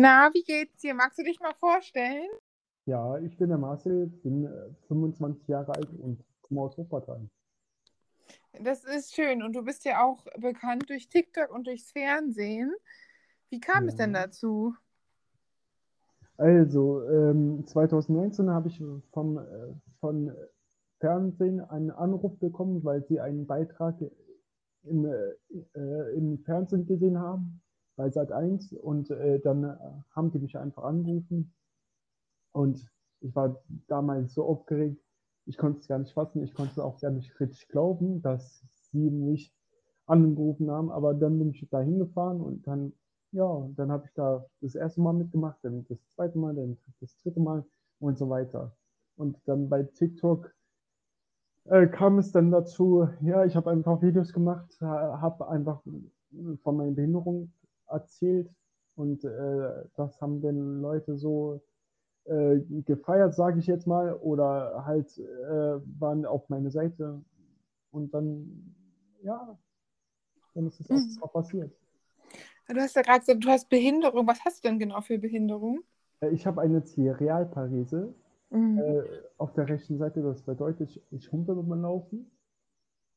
Na, wie geht's dir? Magst du dich mal vorstellen? Ja, ich bin der Marcel, bin äh, 25 Jahre alt und komme aus Wuppertal. Das ist schön. Und du bist ja auch bekannt durch TikTok und durchs Fernsehen. Wie kam es denn Ja. dazu? Also, ähm, 2019 habe ich vom, äh, von Fernsehen einen Anruf bekommen, weil sie einen Beitrag im, äh, äh, im Fernsehen gesehen haben, bei Sat.1 und äh, dann äh, haben die mich einfach angerufen. Und ich war damals so aufgeregt, ich konnte es gar nicht fassen, ich konnte es auch gar nicht richtig glauben, dass sie mich angerufen haben, aber dann bin ich da hingefahren und dann, ja, dann habe ich da das erste Mal mitgemacht, dann das zweite Mal, dann das dritte Mal und so weiter. Und dann bei TikTok äh, kam es dann dazu, ja, ich habe einfach Videos gemacht, habe einfach von meiner Behinderung erzählt und äh, das haben dann Leute so äh, gefeiert, sage ich jetzt mal, oder halt äh, waren auf meine Seite und dann, ja, dann ist es auch Mhm. so passiert. Du hast ja gerade gesagt, du hast Behinderung. Was hast du denn genau für Behinderung? Äh, Ich habe eine Cerealparese Mhm. äh, auf der rechten Seite, das bedeutet, ich, ich humpel beim Laufen.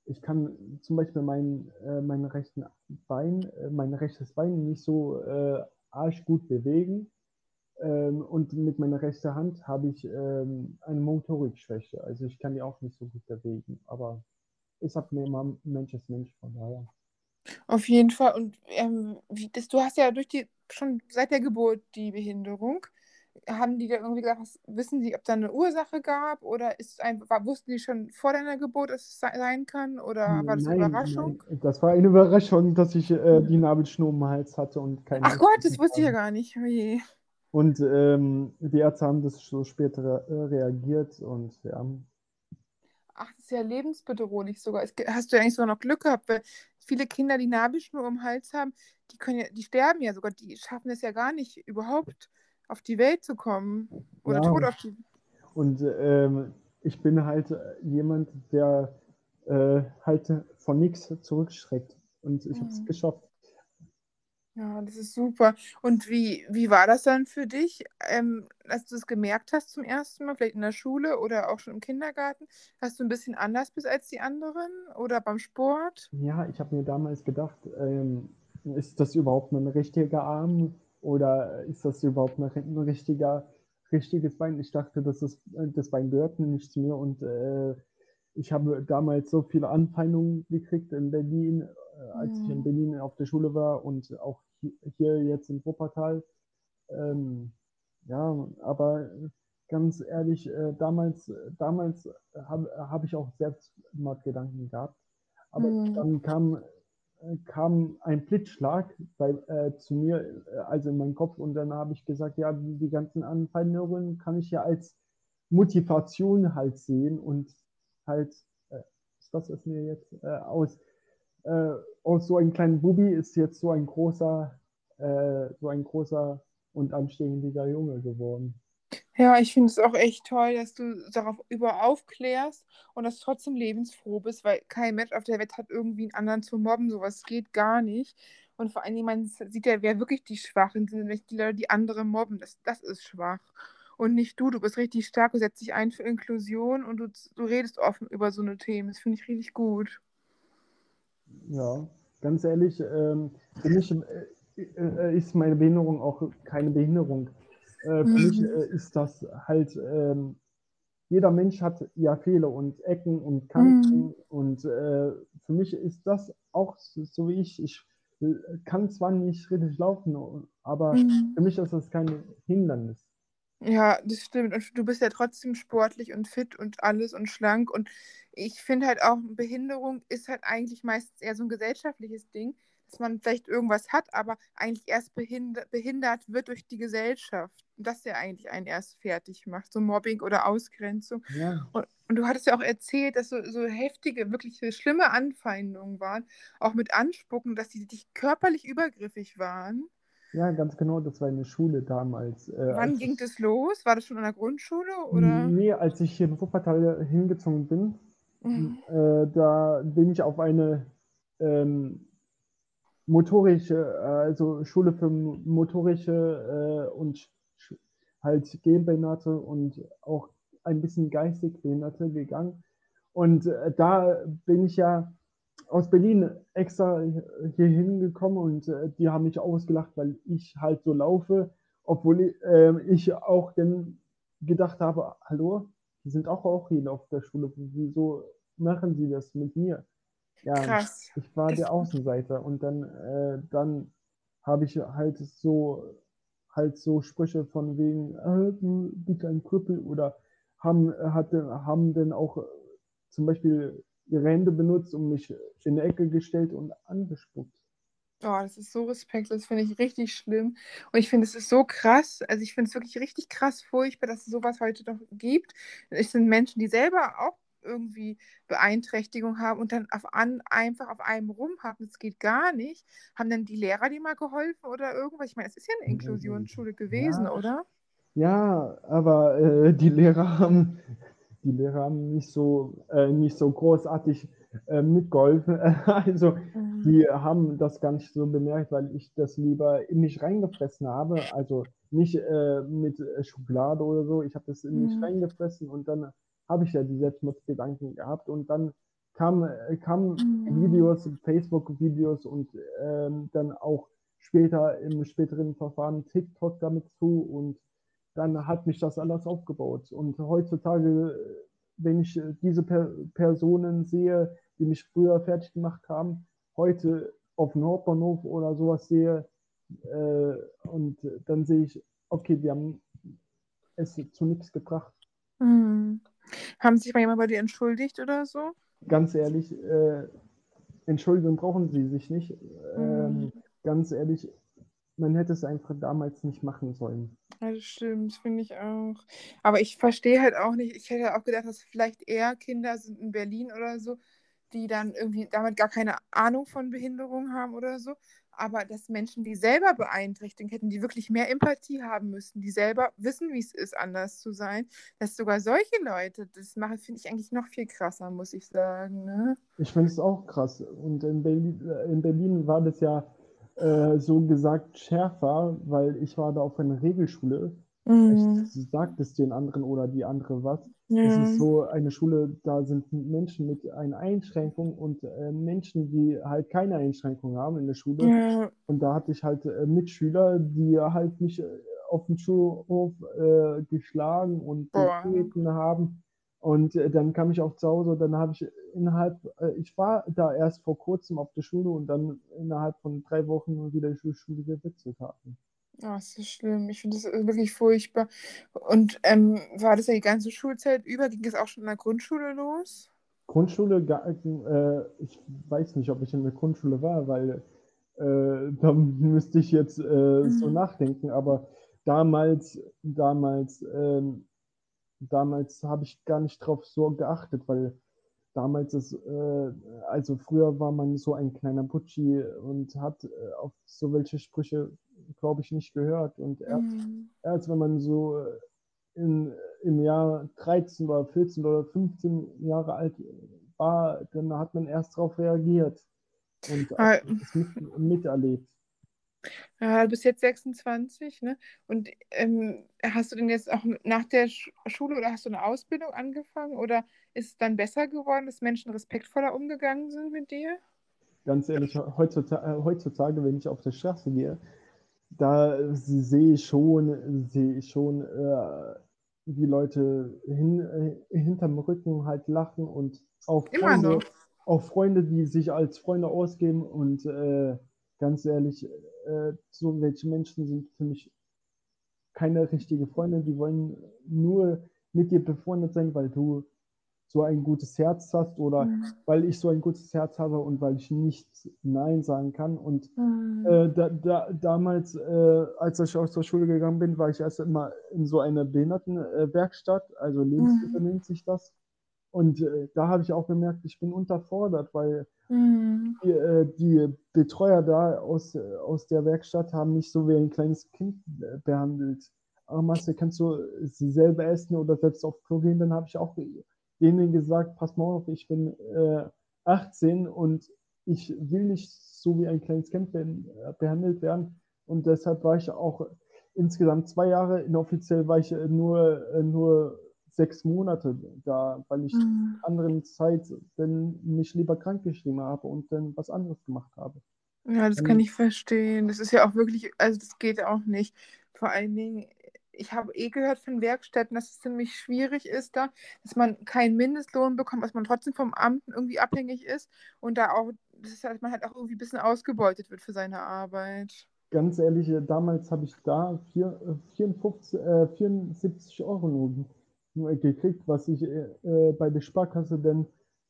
Ich kann zum Beispiel mein, äh, mein rechten Bein, äh, mein rechtes Bein nicht so äh, arsch gut bewegen. Ähm, und mit meiner rechten Hand habe ich ähm, eine Motorikschwäche. Also ich kann die auch nicht so gut bewegen. Aber ich habe mir immer Mensch ist Mensch, von daher. Auf jeden Fall. Und ähm, wie, das, du hast ja durch die schon seit der Geburt die Behinderung. Haben die da irgendwie gesagt, was, wissen sie, ob da eine Ursache gab? Oder ist ein, war, wussten die schon vor deiner Geburt, dass es se- sein kann? Oder war das eine Nein, Überraschung? nein, das war eine Überraschung, dass ich äh, die Nabelschnur um den Hals hatte und keine Ach Gott, das wusste ich ja gar nicht. Oh je. Und ähm, die Ärzte haben das so später äh, reagiert und ja, Ach, das ist ja lebensbedrohlich sogar. Hast du ja eigentlich sogar noch Glück gehabt, weil viele Kinder, die Nabelschnur um den Hals haben, die können ja, die sterben ja sogar, die schaffen es ja gar nicht, überhaupt auf die Welt zu kommen. Oder ja, tot auf die. und ähm, ich bin halt äh, jemand, der äh, halt von nichts zurückschreckt. Und ich habe es Mhm. geschafft. Ja, das ist super. Und wie, wie war das dann für dich, ähm, als du es gemerkt hast zum ersten Mal, vielleicht in der Schule oder auch schon im Kindergarten, dass du ein bisschen anders bist als die anderen oder beim Sport? Ja, ich habe mir damals gedacht, ähm, ist das überhaupt mein richtiger Arm oder ist das überhaupt ein, ein richtiger, richtiges Bein? Ich dachte, das, ist, das Bein gehört nicht zu mir und äh, ich habe damals so viele Anfeindungen gekriegt in Berlin, äh, als ich in. Berlin auf der Schule war und auch hi- hier jetzt in Wuppertal. Ähm, ja, aber ganz ehrlich, äh, damals, damals habe hab ich auch Selbstmordgedanken gehabt. Aber Mhm. dann kam, kam ein Blitzschlag bei, äh, zu mir, äh, also in meinen Kopf, und dann habe ich gesagt, ja, die, ganzen Anfeindungen kann ich ja als Motivation halt sehen und halt, äh, das ist mir jetzt äh, aus, äh, aus so einem kleinen Bubi ist jetzt so ein großer, äh, so ein großer und anständiger Junge geworden. Ja, ich finde es auch echt toll, dass du darauf über aufklärst und dass du trotzdem lebensfroh bist, weil kein Mensch auf der Welt hat irgendwie einen anderen zu mobben. Sowas geht gar nicht. Und vor allem, man sieht ja, wer wirklich die Schwachen sind, nämlich die Leute, die andere mobben. Das, das ist schwach. Und nicht du. Du bist richtig stark, du setzt dich ein für Inklusion und du, du redest offen über so eine Themen. Das finde ich richtig gut. Ja, ganz ehrlich, ähm, für mich äh, äh, ist meine Behinderung auch keine Behinderung. Äh, für mich Mhm. äh, ist das halt, ähm, jeder Mensch hat ja Fehler und Ecken und Mhm. Kanten und äh, für mich ist das auch so, so wie ich. Ich äh, kann zwar nicht richtig laufen, aber Mhm. für mich ist das kein Hindernis. Ja, das stimmt. Und du bist ja trotzdem sportlich und fit und alles und schlank. Und ich finde halt auch, Behinderung ist halt eigentlich meistens eher so ein gesellschaftliches Ding, dass man vielleicht irgendwas hat, aber eigentlich erst behindert, behindert wird durch die Gesellschaft. Und das ja eigentlich einen erst fertig macht, so Mobbing oder Ausgrenzung. Ja, Und, und du hattest ja auch erzählt, dass so, so heftige, wirklich so schlimme Anfeindungen waren, auch mit Anspucken, dass die dich körperlich übergriffig waren. ja, ganz genau, das war in der Schule damals. Äh, Wann ging ich, das los? War das schon in der Grundschule oder? nee, als ich hier in Wuppertal hingezogen bin, Mhm. äh, da bin ich auf eine, ähm, motorische, also Schule für motorische äh, und halt Gehbehinderte und auch ein bisschen geistig Behinderte gegangen. Und äh, da bin ich ja aus Berlin extra hier hingekommen und äh, die haben mich ausgelacht, weil ich halt so laufe, obwohl ich, äh, ich auch dann gedacht habe, hallo, die sind auch, auch hier auf der Schule, wieso machen sie das mit mir? Ja, Krass. ich war der Außenseiter und dann, äh, dann habe ich halt so halt so Sprüche von wegen, äh, du bist ein Krüppel oder haben, hatte, haben dann auch äh, zum Beispiel ihre Hände benutzt und mich in die Ecke gestellt und angespuckt. Oh, das ist so respektlos, finde ich richtig schlimm. Und ich finde, es ist so krass. Also ich finde es wirklich richtig krass furchtbar, dass es sowas heute noch gibt. Es sind Menschen, die selber auch irgendwie Beeinträchtigung haben und dann auf an, einfach auf einem rumhacken, das geht gar nicht. Haben dann die Lehrer dir mal geholfen oder irgendwas? Ich meine, es ist ja eine Inklusionsschule gewesen, ja, oder? Ja, aber äh, die Lehrer haben die Lehrer haben nicht so äh, nicht so großartig äh, mitgeholfen. also mhm. die haben das gar nicht so bemerkt, weil ich das lieber in mich reingefressen habe. Also nicht äh, mit Schokolade oder so. Ich habe das in mich mhm. reingefressen und dann habe ich ja die Selbstmordgedanken gehabt und dann kamen kam mhm. Videos, Facebook-Videos und ähm, dann auch später im späteren Verfahren TikTok damit zu und dann hat mich das alles aufgebaut. Und heutzutage, wenn ich diese per Personen sehe, die mich früher fertig gemacht haben, heute auf dem Hauptbahnhof oder sowas sehe, äh, und dann sehe ich, okay, die haben es zu nichts gebracht. Mhm. Haben sich mal jemand bei dir entschuldigt oder so? Ganz ehrlich, äh, Entschuldigung brauchen sie sich nicht. Ähm, mhm. Ganz ehrlich, man hätte es einfach damals nicht machen sollen. Ja, das stimmt, finde ich auch. Aber ich verstehe halt auch nicht, ich hätte auch gedacht, dass vielleicht eher Kinder sind in Berlin oder so, die dann irgendwie damit gar keine Ahnung von Behinderung haben oder so aber dass Menschen, die selber beeinträchtigt hätten, die wirklich mehr Empathie haben müssten, die selber wissen, wie es ist, anders zu sein, dass sogar solche Leute das machen, finde ich eigentlich noch viel krasser, muss ich sagen. Ne? Ich finde es auch krass. Und in Berlin, äh, in Berlin war das ja äh, so gesagt schärfer, weil ich war da auf einer Regelschule. Mhm. Ich sagt es den anderen oder die andere was. Ja. Es ist so eine Schule, da sind Menschen mit einer Einschränkung und äh, Menschen, die halt keine Einschränkung haben in der Schule. Ja. Und da hatte ich halt äh, Mitschüler, die halt mich äh, auf dem Schulhof äh, geschlagen und getreten haben. Und äh, dann kam ich auch zu Hause dann habe ich innerhalb, ich war da erst vor kurzem auf der Schule und dann innerhalb von drei Wochen wieder die Schule gewechselt haben. Oh, das ist schlimm. Ich finde das wirklich furchtbar. Und ähm, war das ja die ganze Schulzeit über? Ging es auch schon in der Grundschule los? Grundschule, äh, ich weiß nicht, ob ich in der Grundschule war, weil äh, da müsste ich jetzt äh, mhm. so nachdenken. Aber damals, damals, ähm, damals habe ich gar nicht drauf so geachtet, weil damals ist, äh, also früher war man so ein kleiner Putschi und hat äh, auf so welche Sprüche glaube ich, nicht gehört. Und erst, mhm. erst wenn man so äh, in, im Jahr 13 oder 14 oder 15 Jahre alt war, dann hat man erst darauf reagiert und ah. mit, miterlebt. Ja, du bist jetzt 26, ne? Und ähm, hast du denn jetzt auch nach der Schule oder hast du eine Ausbildung angefangen oder ist es dann besser geworden, dass Menschen respektvoller umgegangen sind mit dir? Ganz ehrlich, heutzutage, heutzutage wenn ich auf der Straße gehe, da sehe ich schon, sehe ich schon äh, die Leute hin, äh, hinterm Rücken halt lachen und auch Freunde, auch Freunde, die sich als Freunde ausgeben und äh, ganz ehrlich, äh, so welche Menschen sind für mich keine richtigen Freunde, die wollen nur mit dir befreundet sein, weil du so ein gutes Herz hast oder mhm. weil ich so ein gutes Herz habe und weil ich nicht Nein sagen kann. Und mhm. äh, da, da, damals, äh, als ich aus der Schule gegangen bin, war ich erst immer in so einer Behindertenwerkstatt, also Lebenshilfe mhm. nennt sich das. Und äh, da habe ich auch gemerkt, ich bin unterfordert, weil mhm. die, äh, die, Betreuer da aus, aus der Werkstatt haben mich so wie ein kleines Kind äh, behandelt. Aber Marcel, kannst du sie selber essen oder selbst auf Klo gehen? Dann habe ich auch denen gesagt, pass mal auf, ich bin äh, 18 und ich will nicht so wie ein kleines Kind behandelt werden. Und deshalb war ich auch insgesamt zwei Jahre, inoffiziell war ich nur, nur sechs Monate da, weil ich mhm. anderen Zeit dann mich lieber krank geschrieben habe und dann was anderes gemacht habe. Ja, das kann ich verstehen. Das ist ja auch wirklich, also das geht auch nicht. Vor allen Dingen, ich habe eh gehört von Werkstätten, dass es ziemlich schwierig ist da, dass man keinen Mindestlohn bekommt, dass man trotzdem vom Amt irgendwie abhängig ist und da auch, dass halt, man halt auch irgendwie ein bisschen ausgebeutet wird für seine Arbeit. Ganz ehrlich, damals habe ich da vier, 54, äh, 74 äh, Euro nur gekriegt, was ich äh, äh, bei der Sparkasse denn,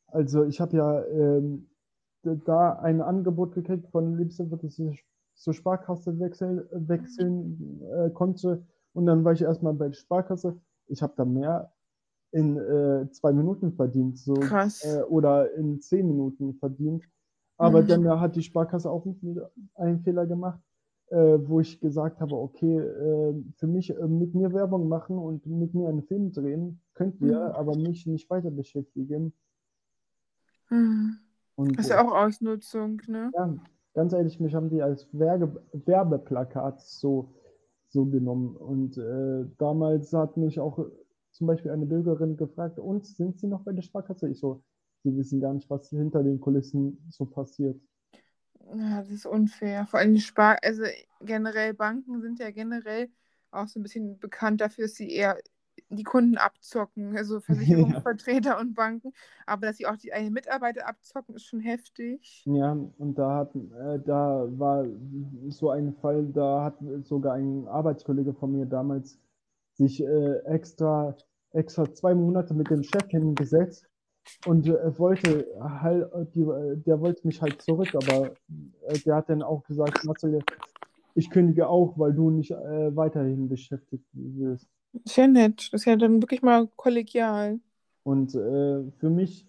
also ich habe ja ähm, da ein Angebot gekriegt von Liebste, dass ich zur Sparkasse wechseln, wechseln äh, konnte. Und dann war ich erstmal bei der Sparkasse. Ich habe da mehr in äh, zwei Minuten verdient. So, Krass. Äh, oder in zehn Minuten verdient. Aber mhm. dann hat die Sparkasse auch einen Fehler gemacht, äh, wo ich gesagt habe, okay, äh, für mich äh, mit mir Werbung machen und mit mir einen Film drehen, könnt ihr, mhm. aber mich nicht weiter beschäftigen. Mhm. Und, das ist ja auch Ausnutzung, ne? Ja, ganz ehrlich, mich haben die als Werbe Werbeplakat so, so genommen. Und äh, damals hat mich auch zum Beispiel eine Bürgerin gefragt, und sind Sie noch bei der Sparkasse? Ich so, Sie wissen gar nicht, was hinter den Kulissen so passiert. Ja, das ist unfair. Vor allem die Spar, also generell Banken sind ja generell auch so ein bisschen bekannt dafür, dass sie eher die Kunden abzocken, also Versicherungsvertreter ja. und Banken. Aber dass sie auch die eigenen Mitarbeiter abzocken, ist schon heftig. Ja, und da hat, äh, da war so ein Fall, da hat sogar ein Arbeitskollege von mir damals sich äh, extra, extra zwei Monate mit dem Chef hingesetzt und äh, wollte halt, die, der wollte mich halt zurück, aber äh, der hat dann auch gesagt, Marcel, ich kündige auch, weil du nicht äh, weiterhin beschäftigt wirst. Ist ja nett. Das ist ja dann wirklich mal kollegial. Und für mich,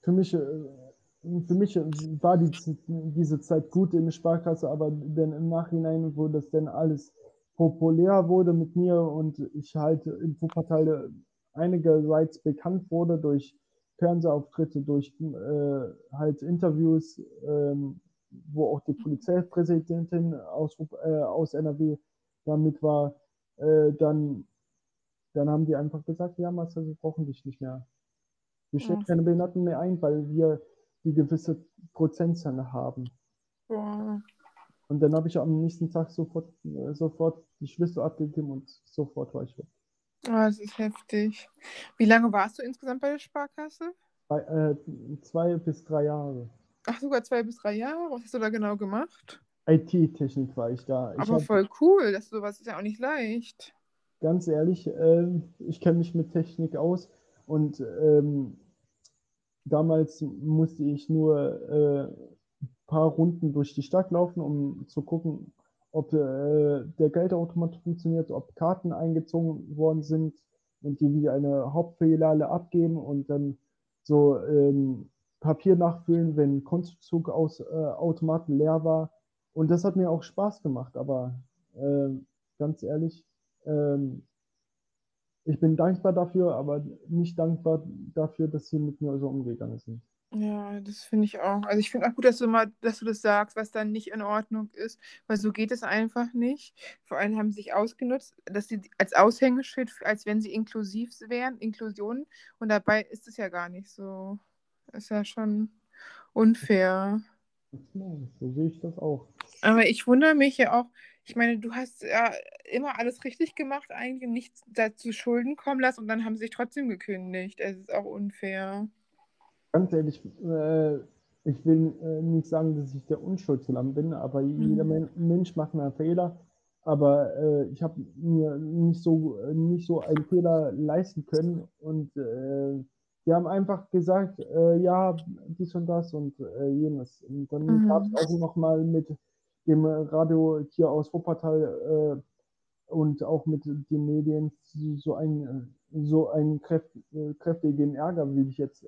für mich, für mich war die, diese Zeit gut in der Sparkasse, aber dann im Nachhinein, wo das dann alles populär wurde mit mir und ich halt in Wuppertal einigerseits bekannt wurde durch Fernsehauftritte, durch äh, halt Interviews, ähm, wo auch die Polizeipräsidentin aus, äh, aus NRW damit war, äh, dann dann haben die einfach gesagt, ja, Marcel, wir brauchen dich nicht mehr. Wir stellen ja. keine Behinderten mehr ein, weil wir die gewisse Prozentzahl haben. Ja. Und dann habe ich am nächsten Tag sofort, äh, sofort die Schlüssel abgegeben und sofort war ich weg. Oh, das ist heftig. Wie lange warst du insgesamt bei der Sparkasse? Bei, äh, zwei bis drei Jahre. Ach, sogar zwei bis drei Jahre? Was hast du da genau gemacht? IT-Technik war ich da. Aber ich hab... voll cool, dass sowas ist ja auch nicht leicht ganz ehrlich, äh, ich kenne mich mit Technik aus und ähm, damals musste ich nur äh, ein paar Runden durch die Stadt laufen, um zu gucken, ob äh, der Geldautomat funktioniert, ob Karten eingezogen worden sind und die wie eine Hauptfiliale abgeben und dann so ähm, Papier nachfüllen, wenn Konzuzug aus äh, Automaten leer war. Und das hat mir auch Spaß gemacht, aber äh, ganz ehrlich, ähm, ich bin dankbar dafür, aber nicht dankbar dafür, dass sie mit mir so umgegangen sind. Ja, das finde ich auch. Also ich finde auch gut, dass du mal, dass du das sagst, was dann nicht in Ordnung ist, weil so geht es einfach nicht. Vor allem haben sie sich ausgenutzt, dass sie als Aushängeschild, als wenn sie inklusiv wären, Inklusion, und dabei ist es ja gar nicht so. Ist ja schon unfair. so sehe ich das auch. Aber ich wundere mich ja auch, ich meine, du hast ja immer alles richtig gemacht, eigentlich nichts dazu Schulden kommen lassen und dann haben sie sich trotzdem gekündigt. Es ist auch unfair. Ganz ehrlich, äh, ich will äh, nicht sagen, dass ich der Unschuldslam bin, aber mhm. jeder Mensch macht einen Fehler. Aber äh, ich habe mir nicht so, nicht so einen Fehler leisten können und äh, die haben einfach gesagt, äh, ja, dies und das und äh, jenes. Und dann mhm. gab es auch nochmal mit dem Radio hier aus Wuppertal äh, und auch mit den Medien so einen, so einen kräft, kräftigen Ärger, will ich jetzt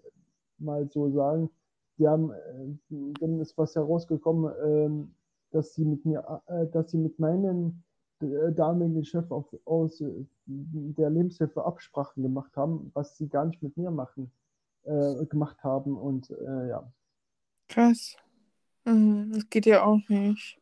mal so sagen. Die haben, äh, dann ist was herausgekommen, äh, dass sie mit mir, äh, dass sie mit meinem äh, damaligen Chef auf, aus der Lebenshilfe Absprachen gemacht haben, was sie gar nicht mit mir machen, gemacht haben und ja. Krass. Mhm, das geht ja auch nicht.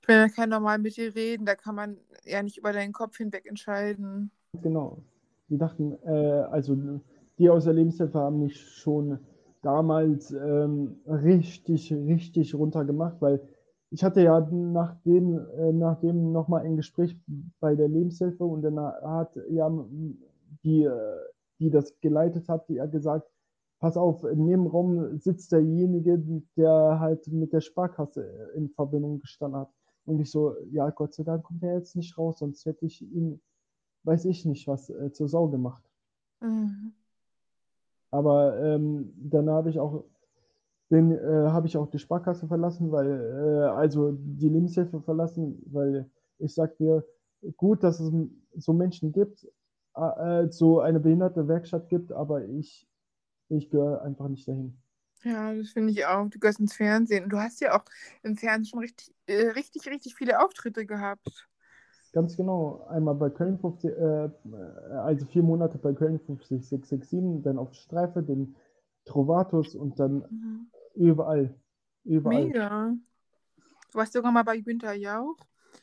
Ich will ja kein normal mit dir reden, da kann man ja nicht über deinen Kopf hinweg entscheiden. Genau. Die dachten, äh, also die aus der Lebenshilfe haben mich schon damals ähm, richtig, richtig runtergemacht, weil ich hatte ja nachdem, äh, nachdem nochmal ein Gespräch bei der Lebenshilfe und dann hat ja die, äh, die das geleitet hat, die hat gesagt, pass auf, in dem Raum sitzt derjenige, der halt mit der Sparkasse in Verbindung gestanden hat. Und ich so, ja, Gott sei Dank kommt er jetzt nicht raus, sonst hätte ich ihn, weiß ich nicht, was äh, zur Sau gemacht. Mhm. Aber ähm, dann habe ich auch den äh, habe ich auch die Sparkasse verlassen, weil äh, also die Lebenshilfe verlassen, weil ich sag dir, gut, dass es so Menschen gibt, äh, so eine behinderte Werkstatt gibt, aber ich ich gehöre einfach nicht dahin. Ja, das finde ich auch. Du gehörst ins Fernsehen. Und du hast ja auch im Fernsehen schon richtig, äh, richtig, richtig viele Auftritte gehabt. Ganz genau. Einmal bei Köln 50, äh, also vier Monate bei Köln 50667, dann auf Streife, den Trovatus und dann mhm. überall. Überall. Mega. Du warst sogar mal bei Günther Jauch.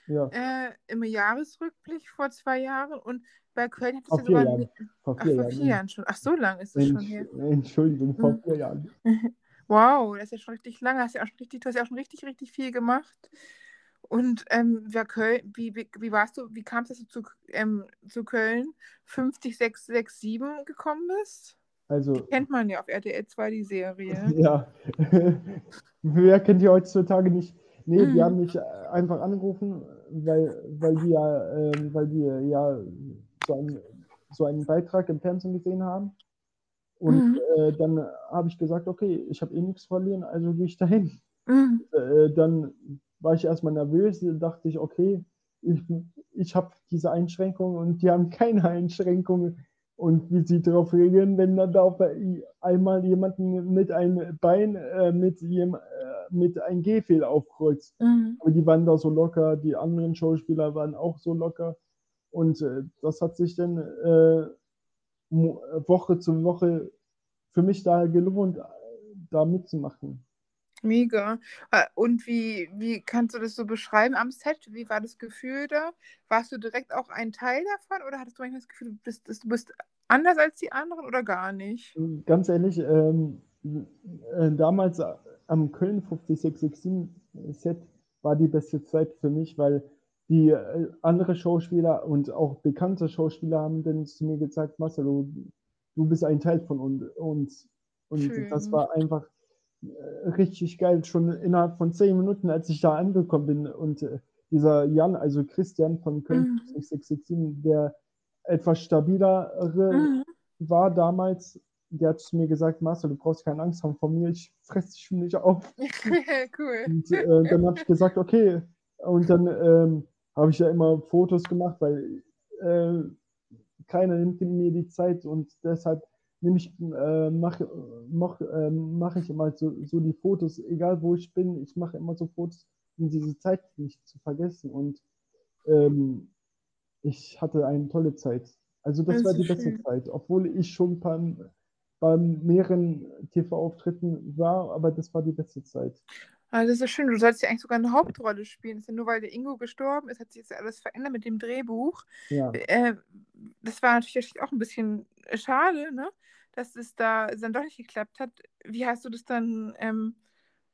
Ja. Äh, Im Jahresrückblick vor zwei Jahren und bei Köln hattest vor du sogar. Jahren. Vor vier, Ach, vor vier Jahren. schon. Ach, so lange ist es schon her. Entschuldigung, vor vier Jahren. Wow, das ist ja schon richtig lange. Hast ja auch schon richtig, du hast ja auch schon richtig, richtig viel gemacht. Und ähm, wer Köln, wie, wie, wie warst du, wie kam es, dass du zu, ähm, zu Köln 50667 gekommen bist? Also, die kennt man ja auf RTL 2, die Serie. Ja. Wer kennt die heutzutage nicht? Nee, mhm. die haben mich einfach angerufen, weil, weil die ja, äh, weil die ja so, ein, so einen Beitrag im Fernsehen gesehen haben. Und mhm. äh, dann habe ich gesagt, okay, ich habe eh nichts verlieren, also gehe ich dahin. Mhm. Äh, dann war ich erstmal nervös, dachte ich, okay, ich, ich habe diese Einschränkungen und die haben keine Einschränkungen. Und wie sie darauf reagieren, wenn dann da auf einmal jemanden mit einem Bein, äh, mit, jem, äh, mit einem Gehfehl aufkreuzt. Mhm. Aber die waren da so locker, die anderen Schauspieler waren auch so locker. Und äh, das hat sich dann äh, Woche zu Woche für mich da gelohnt, da mitzumachen. Mega. Äh, und wie, wie kannst du das so beschreiben am Set? Wie war das Gefühl da? Warst du direkt auch ein Teil davon oder hattest du manchmal das Gefühl, du bist, du bist anders als die anderen oder gar nicht? Ganz ehrlich, ähm, äh, damals äh, am Köln 50667 Set war die beste Zeit für mich, weil die äh, andere Schauspieler und auch bekannte Schauspieler haben dann zu mir gesagt, Marcelo, du bist ein Teil von uns. Und Schön. das war einfach richtig geil, schon innerhalb von zehn Minuten, als ich da angekommen bin. Und äh, dieser Jan, also Christian von Köln mhm. 667, der etwas stabilere mhm. war damals, der hat zu mir gesagt, Marcel, du brauchst keine Angst haben vor mir, ich fresse dich nicht auf. cool. Und äh, dann habe ich gesagt, okay. Und dann ähm, habe ich ja immer Fotos gemacht, weil äh, keiner nimmt mir die Zeit und deshalb nehme ich, äh, mache mach, äh, mach ich immer so, so die Fotos, egal wo ich bin, ich mache immer so Fotos, um diese Zeit nicht zu vergessen. Und ähm, ich hatte eine tolle Zeit. Also das, das war die schön. beste Zeit, obwohl ich schon beim, bei mehreren TV-Auftritten war, aber das war die beste Zeit. Also das ist schön, du sollst ja eigentlich sogar eine Hauptrolle spielen. Das ist ja nur weil der Ingo gestorben ist, hat sich jetzt alles verändert mit dem Drehbuch. Ja. Äh, das war natürlich auch ein bisschen schade, ne? dass es da dann doch nicht geklappt hat. Wie hast du das dann, ähm,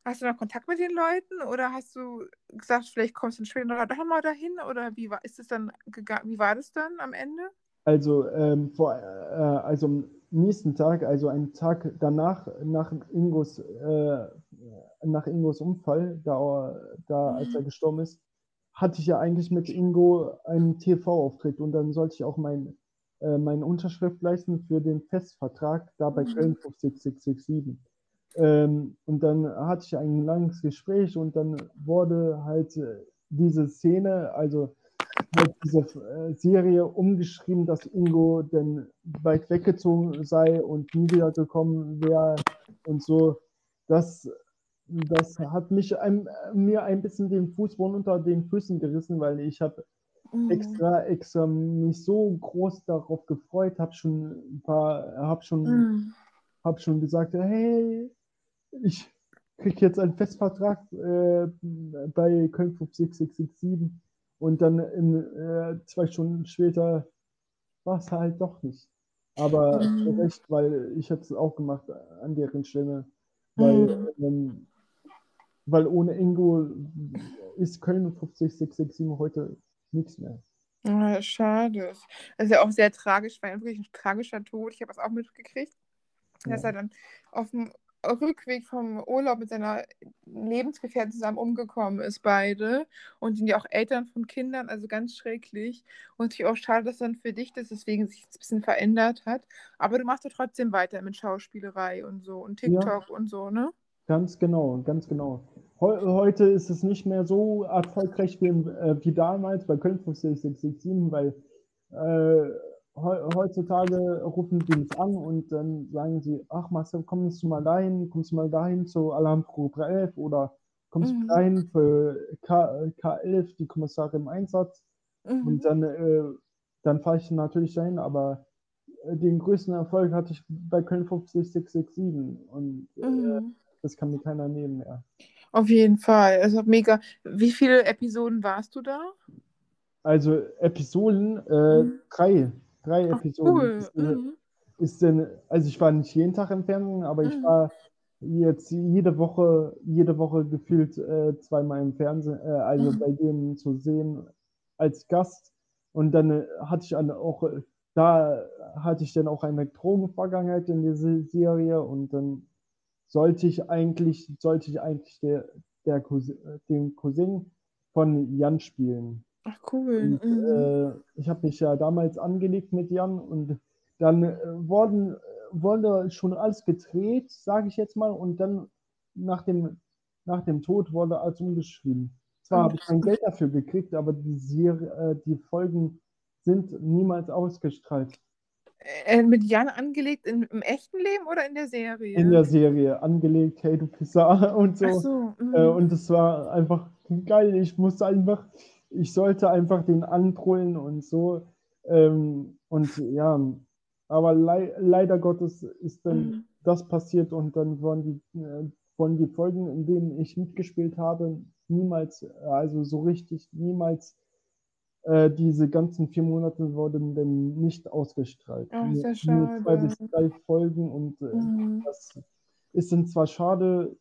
hast du noch Kontakt mit den Leuten oder hast du gesagt, vielleicht kommst du später doch mal dahin oder wie war, ist es dann gegangen, wie war das dann am Ende? Also, ähm, vor, äh, also am nächsten Tag, also einen Tag danach, nach Ingos, äh, nach Ingos Unfall, da, da als er mhm. gestorben ist, hatte ich ja eigentlich mit Ingo einen TV-Auftritt und dann sollte ich auch mein äh, meine Unterschrift leisten für den Festvertrag da bei mhm. Köln 56667. Ähm, und dann hatte ich ein langes Gespräch und dann wurde halt äh, diese Szene, also halt diese äh, Serie umgeschrieben, dass Ingo denn weit weggezogen sei und nie wieder gekommen wäre und so. Das, das hat mich ein, mir ein bisschen den Fußboden unter den Füßen gerissen, weil ich habe mhm. extra, extra mich so groß darauf gefreut, habe schon ein paar, habe schon, mhm. hab schon gesagt, hey, ich, kriege jetzt einen Festvertrag äh, bei Köln 6667 und dann in, äh, zwei Stunden später war es halt doch nicht. Aber Mhm. recht, weil ich hätte es auch gemacht an deren Stelle, weil, Mhm. ähm, weil ohne Ingo ist Köln 50667 heute nichts mehr. Ah, schade. Das ist ja auch sehr tragisch, weil wirklich ein tragischer Tod. Ich habe das auch mitgekriegt, dass Ja. er dann auf dem Rückweg vom Urlaub mit seiner Lebensgefährtin zusammen umgekommen ist, beide. Und sind ja auch Eltern von Kindern, also ganz schrecklich. Und natürlich auch schade, dass dann für dich das deswegen sich ein bisschen verändert hat. Aber du machst ja trotzdem weiter mit Schauspielerei und so und Ja. TikTok und so, ne? Ganz genau, ganz genau. Heu heute ist es nicht mehr so erfolgreich wie, äh, wie damals bei Köln 56667, weil äh, heu heutzutage rufen die mich an und dann sagen sie, ach Marcel, kommst du mal dahin, kommst du mal dahin zu Alarm Cobra 11 oder kommst du Mhm. dahin für K K11, die Kommissare im Einsatz. Mhm. Und dann, äh, dann fahre ich natürlich dahin, aber äh, den größten Erfolg hatte ich bei Köln 50667 und äh, Mhm. das kann mir keiner nehmen mehr. Auf jeden Fall. Also mega. Wie viele Episoden warst du da? Also Episoden, äh, Mhm. drei, drei Ach, Episoden. cool. Ist, äh, Mhm. ist denn, also ich war nicht jeden Tag im Fernsehen, aber ich Mhm. war jetzt jede Woche, jede Woche gefühlt äh, zweimal im Fernsehen, äh, also Mhm. bei denen zu sehen als Gast. Und dann äh, hatte ich dann auch, äh, da hatte ich dann auch eine Drogenvergangenheit in dieser Serie und dann sollte ich eigentlich, sollte ich eigentlich der, der Cousin, den Cousin von Jan spielen. Ach, cool. Und Mhm. äh, ich habe mich ja damals angelegt mit Jan und dann äh, wurden, wurde schon alles gedreht, sage ich jetzt mal, und dann nach dem, nach dem Tod wurde alles umgeschrieben. Zwar habe ich mein Geld dafür gekriegt, aber die, Serie, äh, die Folgen sind niemals ausgestrahlt. Äh, mit Jan angelegt in, im echten Leben oder in der Serie? In der Serie angelegt, hey du Pisser und so. So. Mhm. Äh, und es war einfach geil. Ich musste einfach, ich sollte einfach den anbrüllen und so. Ähm, und ja, aber lei leider Gottes ist dann Mhm. das passiert und dann wurden die, äh, wurden die Folgen, in denen ich mitgespielt habe, niemals, also so richtig, niemals äh, diese ganzen vier Monate wurden dann nicht ausgestrahlt. Ach, Nur, sehr nur zwei bis schade. drei Folgen und äh, Mhm. das ist dann zwar schade,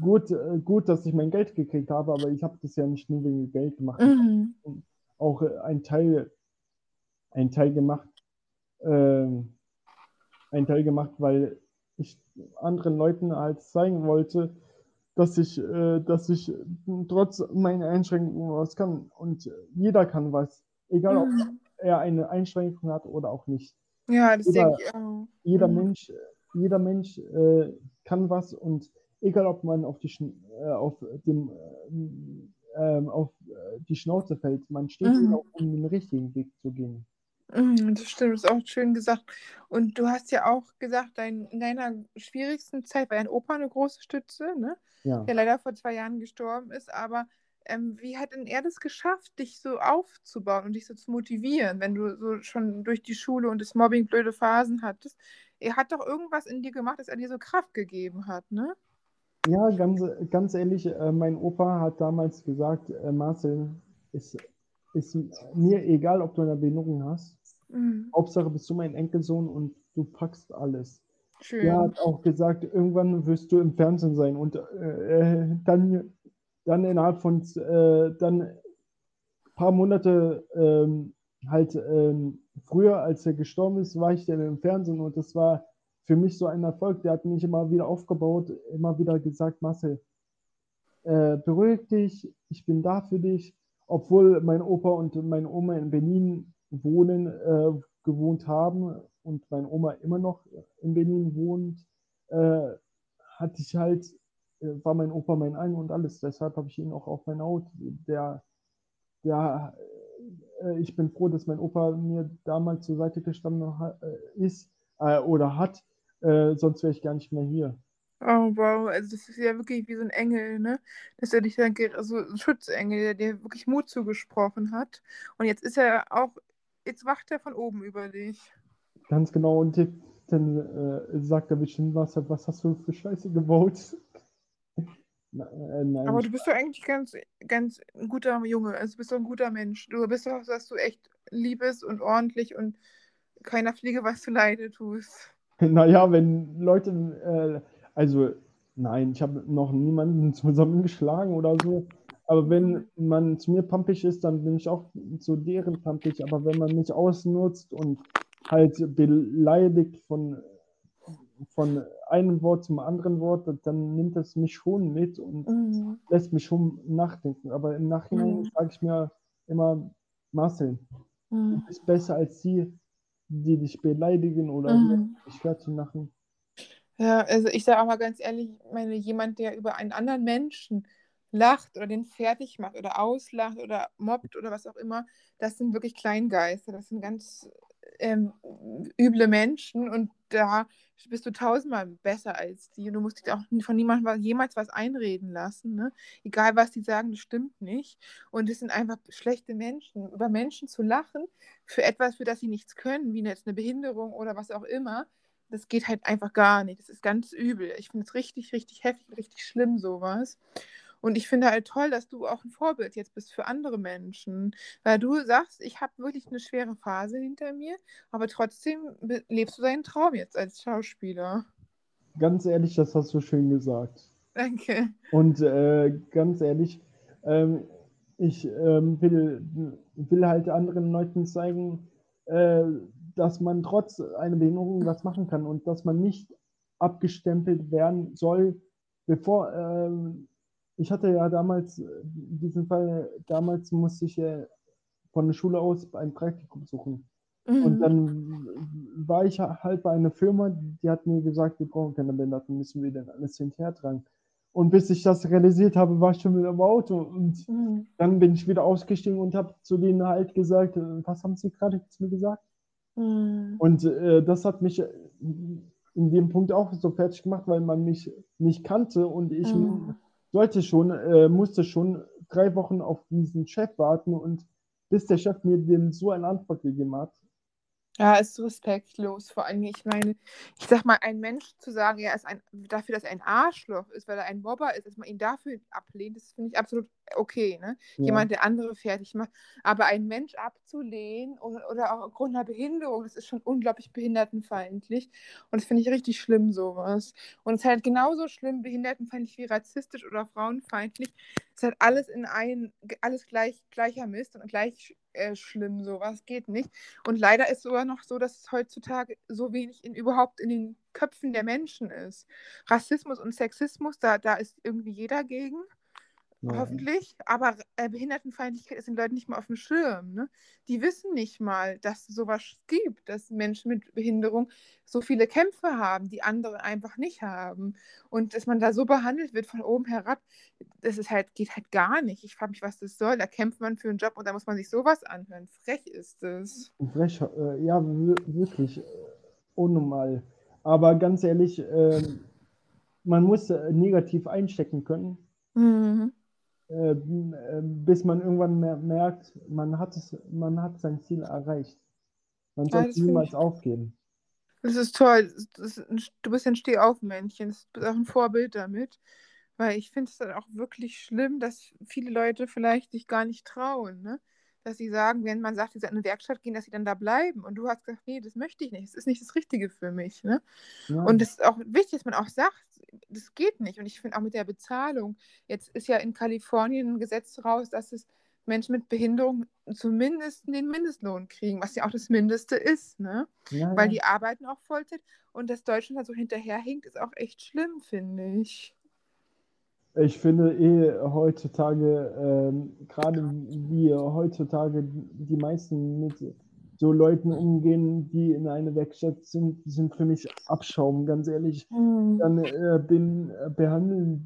gut, äh, gut, dass ich mein Geld gekriegt habe, aber ich habe das ja nicht nur wegen Geld gemacht. Mhm. auch äh, einen Teil, einen Teil gemacht, ähm, einen Teil gemacht, weil ich anderen Leuten halt zeigen wollte, dass ich, äh, dass ich trotz meiner Einschränkungen was kann. Und jeder kann was, egal ob Mhm. er eine Einschränkung hat oder auch nicht. Ja, das Jeder- denke ich auch. Jeder Mhm. Mensch, jeder Mensch äh, kann was und egal ob man auf die, Schn äh, auf dem, äh, ähm, auf äh, die Schnauze fällt, man steht Mhm. immer, um den richtigen Weg zu gehen. Mhm, das stimmt, das ist auch schön gesagt. Und du hast ja auch gesagt, dein, in deiner schwierigsten Zeit war dein Opa eine große Stütze, ne? Ja. der leider vor zwei Jahren gestorben ist. Aber ähm, wie hat denn er das geschafft, dich so aufzubauen und dich so zu motivieren, wenn du so schon durch die Schule und das Mobbing blöde Phasen hattest? Er hat doch irgendwas in dir gemacht, dass er dir so Kraft gegeben hat, ne? Ja, ganz, ganz ehrlich, äh, mein Opa hat damals gesagt, äh, Marcel, ist, ist mir egal, ob du eine Behinderung hast. Mhm. Hauptsache bist du mein Enkelsohn und du packst alles. Schön. Er hat auch gesagt, irgendwann wirst du im Fernsehen sein und äh, dann, dann innerhalb von äh, dann ein paar Monate ähm, halt ähm, früher, als er gestorben ist, war ich dann im Fernsehen und das war für mich so ein Erfolg. Der hat mich immer wieder aufgebaut, immer wieder gesagt, Marcel, äh, beruhig dich, ich bin da für dich. Obwohl mein Opa und meine Oma in Berlin wohnen, äh, gewohnt haben und meine Oma immer noch in Berlin wohnt, äh, hatte ich halt, äh, war mein Opa mein Ein und alles. Deshalb habe ich ihn auch auf mein Auto. Der, der, äh, ich bin froh, dass mein Opa mir damals zur Seite gestanden hat, äh, ist äh, oder hat, sonst wäre ich gar nicht mehr hier. Oh, wow, also das ist ja wirklich wie so ein Engel, ne? Dass er dich dann, ge- so ein Schutzengel, der dir wirklich Mut zugesprochen hat. Und jetzt ist er auch, jetzt wacht er von oben über dich. Ganz genau. Und jetzt, dann äh, sagt er bestimmt, was, was hast du für Scheiße gebaut? Äh, nein, Aber du bist doch eigentlich ganz, ganz ein guter Junge. Also du bist doch ein guter Mensch. Du bist doch, dass du echt lieb bist und ordentlich und keiner Fliege was zu Leide tust. Naja, wenn Leute, äh, also nein, ich habe noch niemanden zusammengeschlagen oder so. Aber wenn man zu mir pampig ist, dann bin ich auch zu deren pampig. Aber wenn man mich ausnutzt und halt beleidigt von, von einem Wort zum anderen Wort, dann nimmt es mich schon mit und Mhm. lässt mich schon nachdenken. Aber im Nachhinein Mhm. sage ich mir immer, Marcel, du Mhm. bist besser als die, die dich beleidigen oder Mhm. dich fertig machen. Ja, also ich sage auch mal ganz ehrlich, ich meine, jemand, der über einen anderen Menschen lacht oder den fertig macht oder auslacht oder mobbt oder was auch immer, das sind wirklich Kleingeister. Das sind ganz ähm, üble Menschen und da bist du tausendmal besser als die. Und du musst dich auch von niemandem jemals was einreden lassen. Ne? Egal, was die sagen, das stimmt nicht. Und es sind einfach schlechte Menschen. Über Menschen zu lachen für etwas, für das sie nichts können, wie jetzt eine Behinderung oder was auch immer, das geht halt einfach gar nicht. Das ist ganz übel. Ich finde es richtig, richtig heftig, richtig schlimm, sowas. Und ich finde halt toll, dass du auch ein Vorbild jetzt bist für andere Menschen. Weil du sagst, ich habe wirklich eine schwere Phase hinter mir, aber trotzdem lebst du deinen Traum jetzt als Schauspieler. Ganz ehrlich, das hast du schön gesagt. Danke. Und äh, ganz ehrlich, ähm, ich ähm, will, will halt anderen Leuten zeigen, äh, dass man trotz einer Behinderung was machen kann und dass man nicht abgestempelt werden soll, bevor ähm, ich hatte ja damals äh, diesen Fall, damals musste ich äh, von der Schule aus ein Praktikum suchen. Und Mhm. dann war ich halt bei einer Firma, die hat mir gesagt, wir brauchen keine Behinderten, müssen wir denn alles hinterher tragen. Und bis ich das realisiert habe, war ich schon wieder im Auto. Und Mhm. dann bin ich wieder ausgestiegen und habe zu denen halt gesagt, äh, was haben sie gerade zu mir gesagt? Mhm. Und äh, das hat mich äh, in dem Punkt auch so fertig gemacht, weil man mich nicht kannte und ich Mhm. Sollte schon, äh, musste schon drei Wochen auf diesen Chef warten und bis der Chef mir den so eine Antwort gegeben hat. Ja, ist respektlos. Vor allem, ich meine, ich sag mal, ein Mensch zu sagen, er ist ein, dafür, dass er ein Arschloch ist, weil er ein Mobber ist, dass man ihn dafür ablehnt, das finde ich absolut okay. Ne? Ja. Jemand, der andere fertig macht. Aber einen Mensch abzulehnen oder, oder auch aufgrund einer Behinderung, das ist schon unglaublich behindertenfeindlich. Und das finde ich richtig schlimm, sowas. Und es ist halt genauso schlimm, behindertenfeindlich wie rassistisch oder frauenfeindlich. Es ist halt alles in einen, alles gleich, gleicher Mist und gleich äh, schlimm, sowas geht nicht. Und leider ist sogar noch so, dass es heutzutage so wenig in, überhaupt in den Köpfen der Menschen ist. Rassismus und Sexismus, da, da ist irgendwie jeder gegen, Ja. hoffentlich. Aber äh, Behindertenfeindlichkeit ist den Leuten nicht mal auf dem Schirm. Ne? Die wissen nicht mal, dass es sowas gibt, dass Menschen mit Behinderung so viele Kämpfe haben, die andere einfach nicht haben. Und dass man da so behandelt wird von oben herab, das ist halt, geht halt gar nicht. Ich frage mich, was das soll. Da kämpft man für einen Job und da muss man sich sowas anhören. Frech ist es. Frech, äh, ja, wir- wirklich äh, unnormal. Aber ganz ehrlich, ähm, man muss äh, negativ einstecken können, Mhm. Äh, m- äh, bis man irgendwann mer merkt, man hat es, man hat sein Ziel erreicht. Man Ja, sollte finde niemals aufgeben. Das ist toll. Das ist ein, du bist ein Stehaufmännchen. Du bist auch ein Vorbild damit. Weil ich finde es dann auch wirklich schlimm, dass viele Leute vielleicht sich gar nicht trauen. Ne? Dass sie sagen, wenn man sagt, sie sollen in eine Werkstatt gehen, dass sie dann da bleiben. Und du hast gesagt, nee, das möchte ich nicht. Das ist nicht das Richtige für mich. Ne? Ja, Und es ist auch wichtig, dass man auch sagt, das geht nicht. Und ich finde auch mit der Bezahlung, jetzt ist ja in Kalifornien ein Gesetz raus, dass es Menschen mit Behinderung zumindest den Mindestlohn kriegen, was ja auch das Mindeste ist, ne? ja, Weil die arbeiten auch Vollzeit und dass Deutschland da so hinterherhinkt, ist auch echt schlimm, finde ich. Ich finde eh heutzutage, ähm, gerade wie heutzutage die meisten mit so Leuten umgehen, die in einer Werkstatt sind, sind für mich Abschaum, ganz ehrlich. Dann äh, bin, äh, behandeln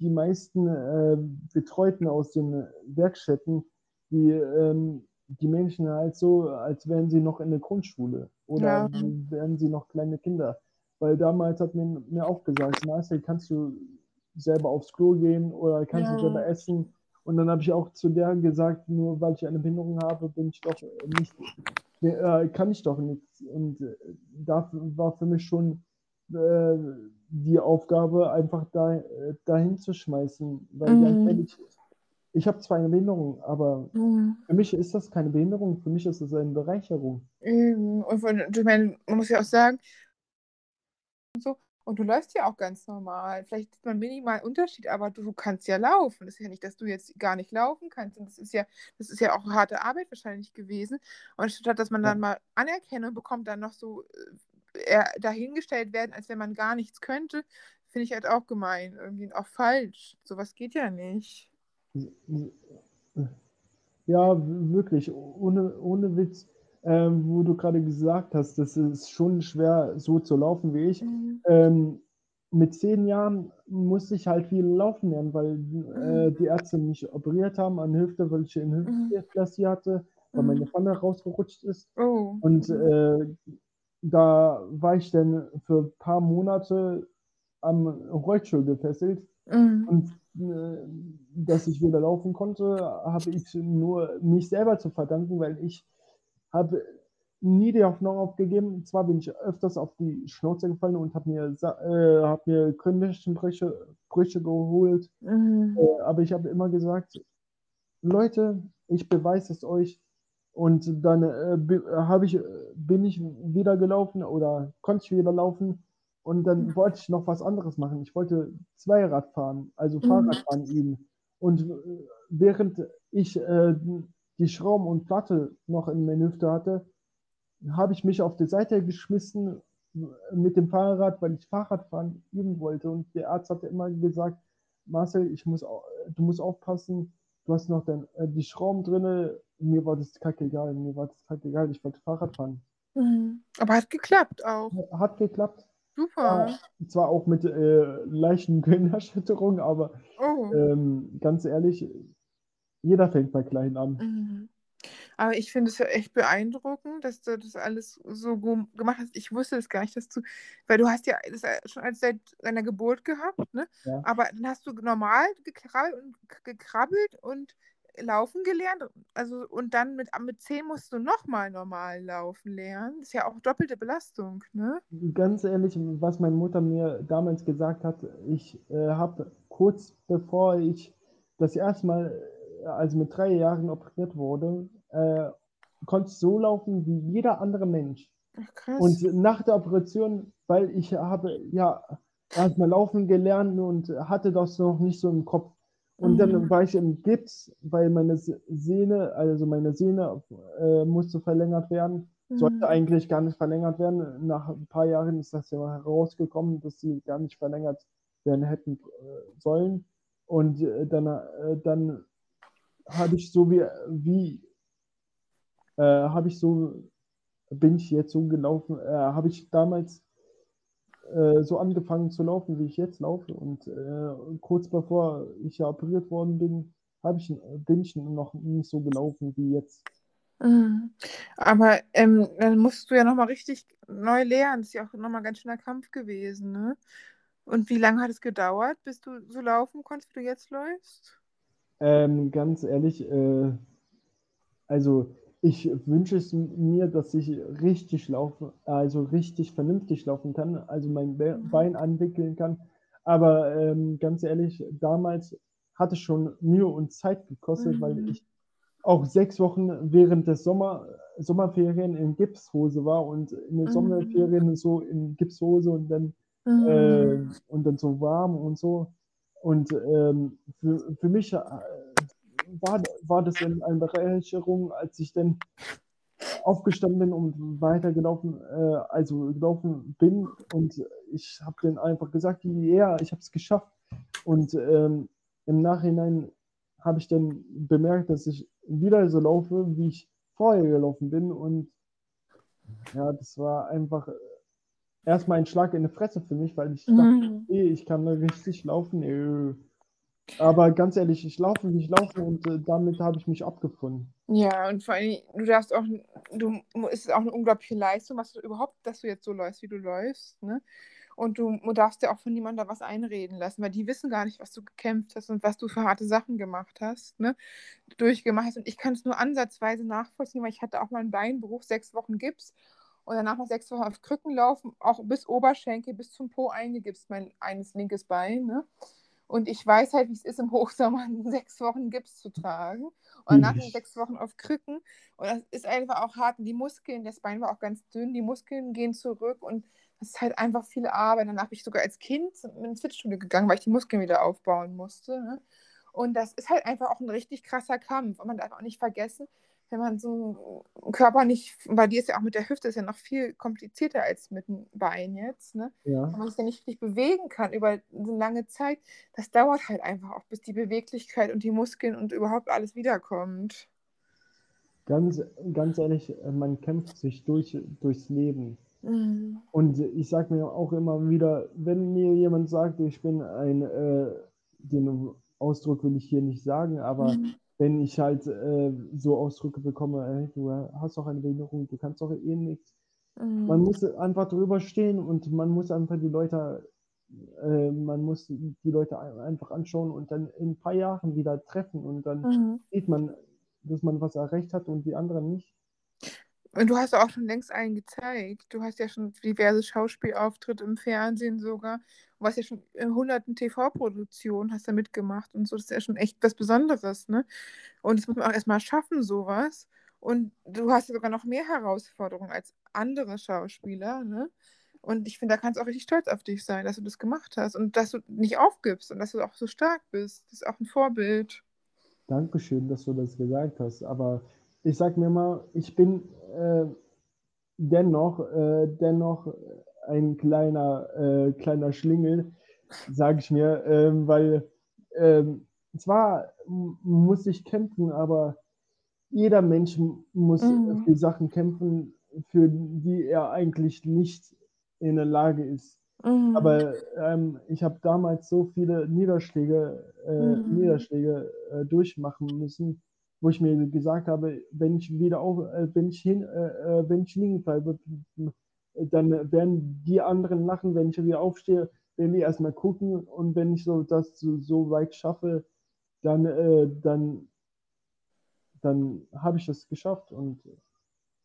die meisten äh, Betreuten aus den Werkstätten die, ähm, die Menschen halt so, als wären sie noch in der Grundschule oder Ja. wären sie noch kleine Kinder. Weil damals hat mir, mir auch gesagt, Marcel, kannst du selber aufs Klo gehen oder kannst Ja. du selber essen? Und dann habe ich auch zu der gesagt, nur weil ich eine Behinderung habe, bin ich doch nicht, äh, kann ich doch nichts. Und äh, da war für mich schon äh, die Aufgabe, einfach da, äh, dahin zu schmeißen. Weil Mhm. ehrlich, ich habe zwar eine Behinderung, aber Mhm. für mich ist das keine Behinderung, für mich ist es eine Bereicherung. Eben. Und ich meine, man muss ja auch sagen, so, und du läufst ja auch ganz normal. Vielleicht ist man minimal Unterschied, aber du, du kannst ja laufen. Das ist ja nicht, dass du jetzt gar nicht laufen kannst. Und das ist ja, das ist ja auch harte Arbeit wahrscheinlich gewesen. Und statt dass man dann mal Anerkennung bekommt, dann noch so äh, dahingestellt werden, als wenn man gar nichts könnte, finde ich halt auch gemein. Irgendwie auch falsch. Sowas geht ja nicht. Ja, wirklich, ohne, ohne Witz, ähm, wo du gerade gesagt hast, das ist schon schwer, so zu laufen wie ich. Mhm. Ähm, mit zehn Jahren musste ich halt viel laufen lernen, weil äh, Mhm. die Ärzte mich operiert haben an Hüfte, weil ich eine Mhm. Hüftdysplasie hatte, weil Mhm. meine Pfanne rausgerutscht ist. Oh. Und Mhm. äh, da war ich dann für ein paar Monate am Rollstuhl gefesselt. Mhm. Und äh, dass ich wieder laufen konnte, habe ich nur mich selber zu verdanken, weil ich habe nie die Hoffnung aufgegeben. Zwar bin ich öfters auf die Schnauze gefallen und habe mir, äh, hab mir Kronenbrüche Brüche geholt, Mhm. äh, aber ich habe immer gesagt, Leute, ich beweise es euch. Und dann äh, ich, bin ich wieder gelaufen oder konnte ich wieder laufen. Und dann wollte ich noch was anderes machen. Ich wollte Zweirad fahren, also Mhm. Fahrradfahren üben. Und äh, während ich äh, die Schrauben und Platte noch in meiner Hüfte hatte, habe ich mich auf die Seite geschmissen mit dem Fahrrad, weil ich Fahrradfahren üben wollte. Und der Arzt hatte immer gesagt, Marcel, ich muss, du musst aufpassen, du hast noch dein, äh, die Schrauben drinne. Mir war das kackegal, mir war das kackegal, ich wollte Fahrrad fahren. Mhm. Aber hat geklappt auch. Hat geklappt. Super. Zwar, zwar auch mit äh, leichten Gehirnerschütterungen, aber Oh. ähm, ganz ehrlich, jeder fängt bei klein an. Mhm. Aber ich finde es ja echt beeindruckend, dass du das alles so gemacht hast. Ich wusste das gar nicht, dass du, weil du hast ja das schon als seit deiner Geburt gehabt, ne? Ja. Aber dann hast du normal gekrabbelt und gekrabbelt und laufen gelernt. Also und dann mit, mit 10 musst du nochmal normal laufen lernen. Das ist ja auch doppelte Belastung, ne? Ganz ehrlich, was meine Mutter mir damals gesagt hat, ich äh, habe kurz bevor ich das erste Mal, also mit drei Jahren operiert wurde, äh, konnte ich so laufen wie jeder andere Mensch. Ach, krass. Und nach der Operation, weil ich habe ja erstmal laufen gelernt und hatte das noch nicht so im Kopf. Und dann Mhm. war ich im Gips, weil meine Se- Sehne, also meine Sehne äh, musste verlängert werden. Sollte Mhm. eigentlich gar nicht verlängert werden. Nach ein paar Jahren ist das ja herausgekommen, dass sie gar nicht verlängert werden hätten äh, sollen. Und äh, dann, äh, dann habe ich so wie, wie äh, habe ich so, bin ich jetzt so gelaufen, äh, habe ich damals äh, so angefangen zu laufen, wie ich jetzt laufe. Und äh, kurz bevor ich ja operiert worden bin, habe ich, bin ich noch nicht so gelaufen wie jetzt. Mhm. Aber ähm, dann musst du ja nochmal richtig neu lernen. Das ist ja auch nochmal ein ganz schöner Kampf gewesen, ne? Und wie lange hat es gedauert, bis du so laufen konntest, wie du jetzt läufst? Ähm, ganz ehrlich, äh, also ich wünsche es mir, dass ich richtig laufen, also richtig vernünftig laufen kann, also mein Be Mhm. Bein anwickeln kann. Aber ähm, ganz ehrlich, damals hat es schon Mühe und Zeit gekostet, weil Mhm. ich auch sechs Wochen während des Sommer, Sommerferien in Gipshose war und in den Mhm. Sommerferien so in Gipshose und dann Mhm. äh, und dann so warm und so. Und ähm, für, für mich äh, war, war das eine Bereicherung, als ich dann aufgestanden bin und weitergelaufen, äh, also gelaufen bin. Und ich habe dann einfach gesagt, ja, ich habe es geschafft. Und ähm, im Nachhinein habe ich dann bemerkt, dass ich wieder so laufe, wie ich vorher gelaufen bin. Und ja, das war einfach erstmal ein Schlag in die Fresse für mich, weil ich dachte, Mhm. okay, ich kann richtig laufen. Nö. Aber ganz ehrlich, ich laufe, wie ich laufe und äh, damit habe ich mich abgefunden. Ja, und vor allem, du darfst auch, du, es ist auch eine unglaubliche Leistung, was du überhaupt, dass du jetzt so läufst, wie du läufst, ne? Und du darfst ja auch von niemandem was einreden lassen, weil die wissen gar nicht, was du gekämpft hast und was du für harte Sachen gemacht hast, ne? Durchgemacht hast. Und ich kann es nur ansatzweise nachvollziehen, weil ich hatte auch mal einen Beinbruch, sechs Wochen Gips. Und danach noch sechs Wochen auf Krücken laufen, auch bis Oberschenkel, bis zum Po eingegipst, mein eines linkes Bein. Ne? Und ich weiß halt, wie es ist, im Hochsommer sechs Wochen Gips zu tragen. Und nach den sechs Wochen auf Krücken. Und das ist einfach auch hart. Und die Muskeln, das Bein war auch ganz dünn, die Muskeln gehen zurück. Und das ist halt einfach viel Arbeit. Danach bin ich sogar als Kind ins Fitnessstudio gegangen, weil ich die Muskeln wieder aufbauen musste. Ne? Und das ist halt einfach auch ein richtig krasser Kampf. Und man darf auch nicht vergessen, wenn man so einen Körper nicht, bei dir ist ja auch mit der Hüfte ist ja noch viel komplizierter als mit dem Bein jetzt, ne? Ja. Wenn man sich ja nicht richtig bewegen kann über eine lange Zeit, das dauert halt einfach auch, bis die Beweglichkeit und die Muskeln und überhaupt alles wiederkommt. Ganz, ganz ehrlich, man kämpft sich durch, durchs Leben. Mhm. Und ich sage mir auch immer wieder, wenn mir jemand sagt, ich bin ein, äh, den Ausdruck will ich hier nicht sagen, aber Mhm. Wenn ich halt äh, so Ausdrücke bekomme, ey, du hast doch eine Behinderung, du kannst doch eh nichts. Man Mhm. muss einfach drüber stehen und man muss einfach die Leute, äh, man muss die Leute ein- einfach anschauen und dann in ein paar Jahren wieder treffen und dann Mhm. sieht man, dass man was erreicht hat und die anderen nicht. Und du hast auch schon längst einen gezeigt. Du hast ja schon diverse Schauspielauftritte im Fernsehen sogar. Du warst ja schon in hunderten TV-Produktionen, hast da mitgemacht und so. Das ist ja schon echt was Besonderes, ne? Und das muss man auch erstmal schaffen, sowas. Und du hast ja sogar noch mehr Herausforderungen als andere Schauspieler, ne? Und ich finde, da kannst du auch richtig stolz auf dich sein, dass du das gemacht hast und dass du nicht aufgibst und dass du auch so stark bist. Das ist auch ein Vorbild. Dankeschön, dass du das gesagt hast. Aber ich sag mir mal, ich bin äh, dennoch, äh, dennoch ein kleiner, äh, kleiner Schlingel, sage ich mir, ähm, weil ähm, zwar muss ich kämpfen, aber jeder Mensch muss Mhm. für Sachen kämpfen, für die er eigentlich nicht in der Lage ist. Mhm. Aber ähm, ich habe damals so viele Niederschläge, äh, Mhm. Niederschläge äh, durchmachen müssen, wo ich mir gesagt habe, wenn ich wieder auf, äh, wenn ich hin, äh, äh, wenn ich liegen bleibe, dann werden die anderen lachen, wenn ich wieder aufstehe, werden die erstmal gucken und wenn ich so das so, so weit schaffe, dann, äh, dann, dann habe ich das geschafft und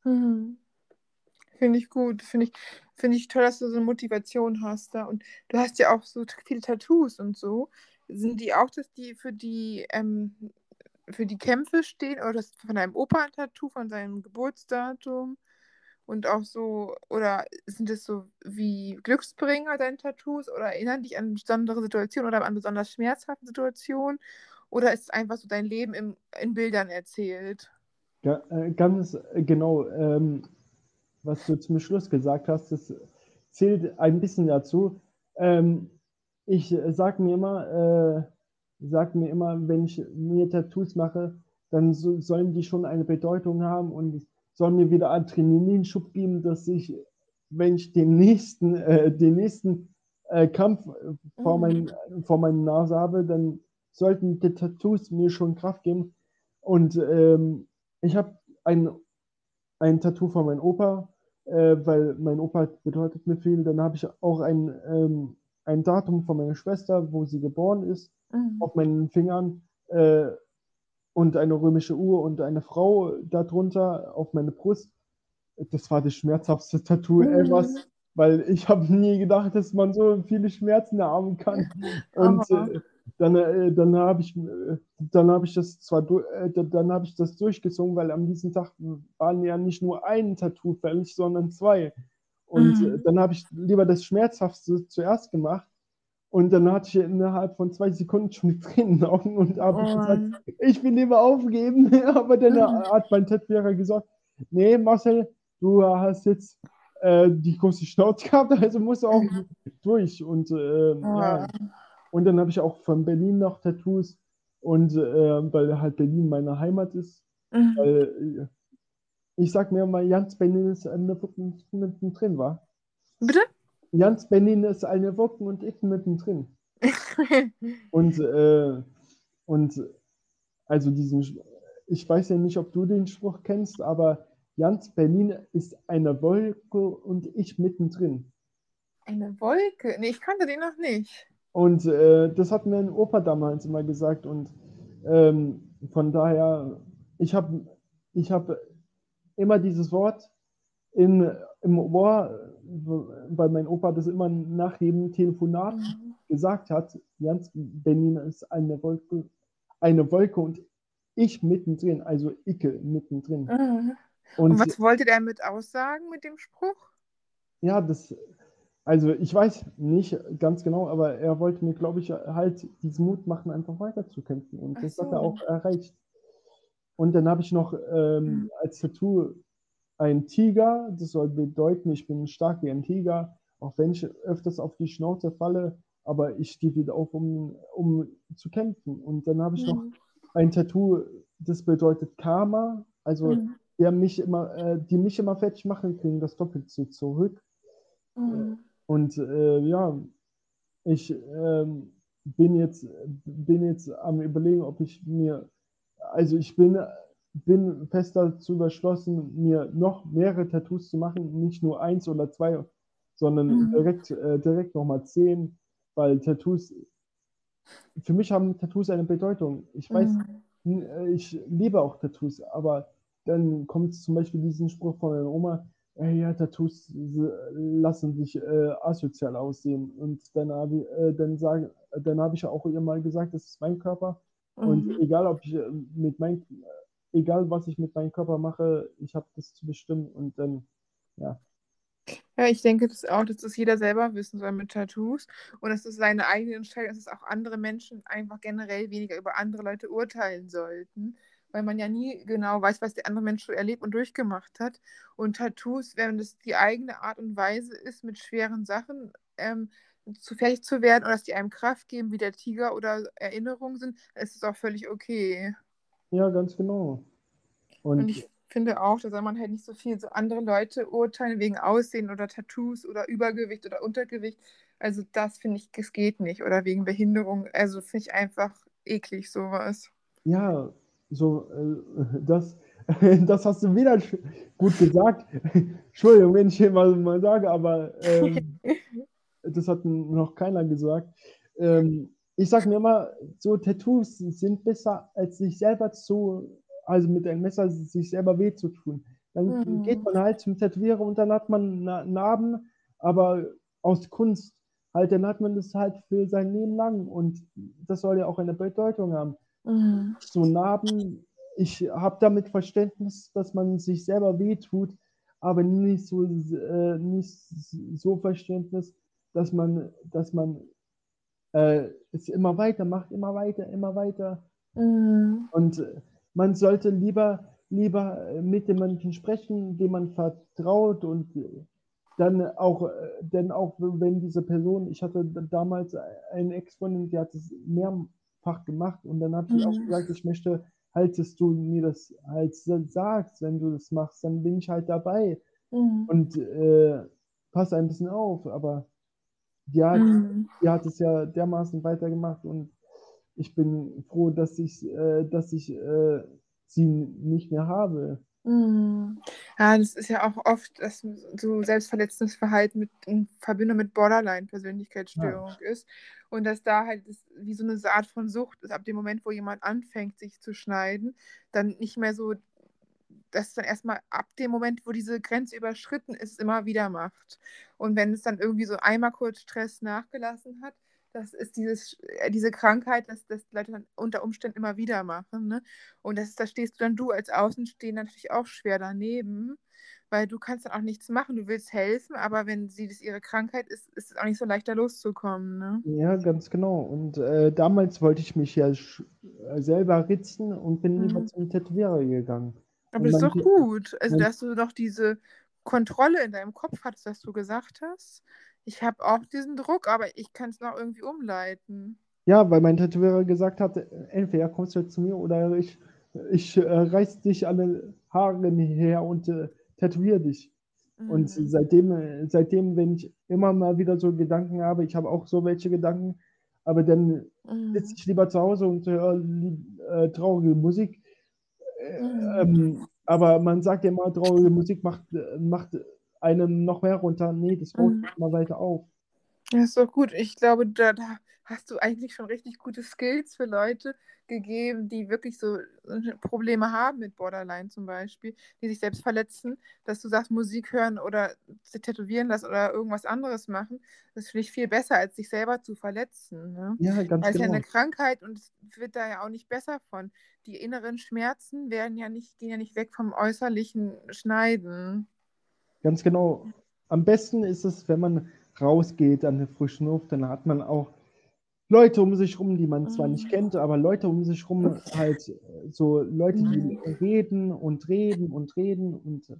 Mhm. Finde ich gut. Finde ich, finde ich toll, dass du so eine Motivation hast da. Und du hast ja auch so viele Tattoos und so. Sind die auch, dass die für die, ähm, für die Kämpfe stehen? Oder das von deinem Opa ein Tattoo, von seinem Geburtsdatum? Und auch so, oder sind es so wie Glücksbringer, deine Tattoos? Oder erinnern dich an besondere Situationen oder an besonders schmerzhafte Situationen? Oder ist es einfach so dein Leben im, in Bildern erzählt? Ga- äh, Ganz äh, genau, ähm, was du zum Schluss gesagt hast, das zählt ein bisschen dazu. Ähm, ich äh, sag mir immer, äh, sag mir immer, wenn ich mir Tattoos mache, dann so, sollen die schon eine Bedeutung haben und sollen mir wieder Adrenalinschub geben, dass ich, wenn ich den nächsten, äh, den nächsten äh, Kampf äh, vor, Mhm. mein, vor meiner Nase habe, dann sollten die Tattoos mir schon Kraft geben. Und ähm, ich habe ein, ein Tattoo von meinem Opa, äh, weil mein Opa bedeutet mir viel. Dann habe ich auch ein, ähm, ein Datum von meiner Schwester, wo sie geboren ist, Mhm. auf meinen Fingern äh, und eine römische Uhr und eine Frau darunter auf meine Brust. Das war das schmerzhaftste Tattoo Mhm. ever, weil ich habe nie gedacht, dass man so viele Schmerzen haben kann. Und äh, dann, äh, dann habe ich, äh, dann habe ich das zwar, äh, da- dann habe ich das durchgezogen, weil am diesem Tag waren ja nicht nur ein Tattoo fällig, sondern zwei. Und Mhm. äh, dann habe ich lieber das Schmerzhaftste zuerst gemacht. Und dann hatte ich innerhalb von zwei Sekunden schon Tränen in den Augen und habe ich Oh gesagt, ich will lieber aufgeben. Aber dann Mhm. hat mein Tätowierer gesagt, nee, Marcel, du hast jetzt äh, die große Schnauze gehabt, also musst du auch Mhm. durch. Und äh, ja, Oh. und dann habe ich auch von Berlin noch Tattoos und äh, weil halt Berlin meine Heimat ist. Mhm. Weil, äh, ich sag mir mal, Jans Berlin ist eine Woche mittendrin, war. Bitte? Jans Berlin ist eine Woche und ich mittendrin. Und, äh, und also diesen, ich weiß ja nicht, ob du den Spruch kennst, aber Jans Berlin ist eine Wolke und ich mittendrin. Eine Wolke? Nee, ich kannte den noch nicht. Und äh, das hat mir ein Opa damals immer gesagt. Und ähm, von daher, ich habe ich hab immer dieses Wort in, im Ohr, weil mein Opa das immer nach jedem Telefonat Mhm. gesagt hat, Jans, Berlin ist eine Wolke, eine Wolke und ich mittendrin, also Icke mittendrin. Mhm. Und, Und was wollte der mit aussagen mit dem Spruch? ja, das, also ich weiß nicht ganz genau, aber er wollte mir, glaube ich, halt diesen Mut machen, einfach weiterzukämpfen. Und Ach das hat so. er auch erreicht. Und dann habe ich noch ähm, Mhm. als Tattoo ein Tiger. Das soll bedeuten, ich bin stark wie ein Tiger, auch wenn ich öfters auf die Schnauze falle, aber ich stehe wieder auf, um, um zu kämpfen. Und dann habe ich noch Mhm. ein Tattoo, das bedeutet Karma. Also Mhm. der mich immer, äh, die mich immer fertig machen, kriegen das doppelt so zurück. Mhm. Und äh, ja, ich ähm, bin jetzt, bin jetzt am überlegen, ob ich mir, also ich bin, bin fest dazu überschlossen, mir noch mehrere Tattoos zu machen, nicht nur eins oder zwei, sondern Mhm. direkt, äh, direkt nochmal zehn, weil Tattoos, für mich haben Tattoos eine Bedeutung. Ich weiß, Mhm. äh, ich liebe auch Tattoos, aber dann kommt zum Beispiel diesen Spruch von meiner Oma, ey, ja, Tattoos äh, lassen dich äh, asozial aussehen. Und dann habe ich, äh, dann sage, dann habe ich auch ihr mal gesagt, das ist mein Körper. Und Mhm. egal ob ich äh, mit mein, egal was ich mit meinem Körper mache, ich habe das zu bestimmen und dann, ja. Ja, ich denke das auch, dass das jeder selber wissen soll mit Tattoos und dass es seine eigene Entscheidung ist, dass auch andere Menschen einfach generell weniger über andere Leute urteilen sollten, weil man ja nie genau weiß, was der andere Mensch so erlebt und durchgemacht hat. Und Tattoos, wenn das die eigene Art und Weise ist, mit schweren Sachen ähm, zu fertig zu werden oder dass die einem Kraft geben, wie der Tiger oder Erinnerungen sind, dann ist es auch völlig okay. Ja, ganz genau. Und Und ich finde auch, da soll man halt nicht so viel so andere Leute urteilen wegen Aussehen oder Tattoos oder Übergewicht oder Untergewicht. Also das finde ich, das geht nicht. Oder wegen Behinderung. Also finde ich einfach eklig sowas. ja, so, äh, das, das hast du wieder gut gesagt. Entschuldigung, wenn ich hier mal, mal sage, aber ähm, das hat noch keiner gesagt. Ähm, ich sage mir immer, so Tattoos sind besser, als sich selber zu, also mit einem Messer sich selber weh zu tun. Dann Mhm. geht man halt zum Tätowierer und dann hat man Na- Narben, aber aus Kunst halt, dann hat man das halt für sein Leben lang und das soll ja auch eine Bedeutung haben. Mhm. So Narben, ich habe damit Verständnis, dass man sich selber wehtut, aber nicht so, äh, nicht so Verständnis, dass man, dass man äh, es immer weiter macht, immer weiter, immer weiter. Mhm. Und man sollte lieber, lieber mit dem Menschen sprechen, dem man vertraut und dann auch, denn auch wenn diese Person, ich hatte damals eine Ex-Freundin, die hat es mehrfach gemacht und dann habe ich auch Mhm. gesagt, ich möchte halt, dass du mir das halt sa- sagst, wenn du das machst, dann bin ich halt dabei Mhm. und äh, pass ein bisschen auf, aber die hat, Mhm. die hat es ja dermaßen weitergemacht und ich bin froh, dass ich, äh, dass ich äh, sie nicht mehr habe. Mhm. Ja, das ist ja auch oft, dass so selbstverletzendes Verhalten mit, in Verbindung mit Borderline-Persönlichkeitsstörung ist. Und dass da halt das, wie so eine Art von Sucht ist, ab dem Moment, wo jemand anfängt, sich zu schneiden, dann nicht mehr so, dass es dann erstmal ab dem Moment, wo diese Grenze überschritten ist, immer wieder macht. Und wenn es dann irgendwie so einmal kurz Stress nachgelassen hat, das ist dieses, äh, diese Krankheit, dass das Leute dann unter Umständen immer wieder machen. Ne? Und das, da stehst du dann du als Außenstehender natürlich auch schwer daneben, weil du kannst dann auch nichts machen. Du willst helfen, aber wenn sie das ihre Krankheit ist, ist es auch nicht so leicht, da loszukommen. Ne? Ja, ganz genau. Und äh, damals wollte ich mich ja selber ritzen und bin lieber Mhm. zum Tätowierer gegangen. Aber Und das ist doch gut. Also, dass du doch diese Kontrolle in deinem Kopf hattest, was du gesagt hast. Ich habe auch diesen Druck, aber ich kann es noch irgendwie umleiten. Ja, weil mein Tätowierer gesagt hat, entweder kommst du zu mir oder ich, ich äh, reiß dich an den Haaren her und äh, tätowiere dich. Und Mhm. seitdem, äh, seitdem, wenn ich immer mal wieder so Gedanken habe, ich habe auch so welche Gedanken, aber dann Mhm. sitze ich lieber zu Hause und höre lieb- äh, traurige Musik. Äh, Mhm. ähm, aber man sagt ja immer, traurige Musik macht, macht einem noch mehr runter. Nee, das baut Mhm. mal weiter auf. Ja, ist doch gut. Ich glaube, da, da hast du eigentlich schon richtig gute Skills für Leute gegeben, die wirklich so äh, Probleme haben mit Borderline zum Beispiel, die sich selbst verletzen, dass du sagst, Musik hören oder sich tätowieren lassen oder irgendwas anderes machen, das finde ich viel besser, als sich selber zu verletzen. Ne? Ja, ganz Weil es genau. ja eine Krankheit und es wird da ja auch nicht besser von. Die inneren Schmerzen werden ja nicht, gehen ja nicht weg vom äußerlichen Schneiden. Ganz genau. Am besten ist es, wenn man rausgeht an der frischen Luft, dann hat man auch Leute um sich rum, die man zwar nicht Mhm. kennt, aber Leute um sich rum, halt äh, so Leute, die Mhm. reden und reden und reden und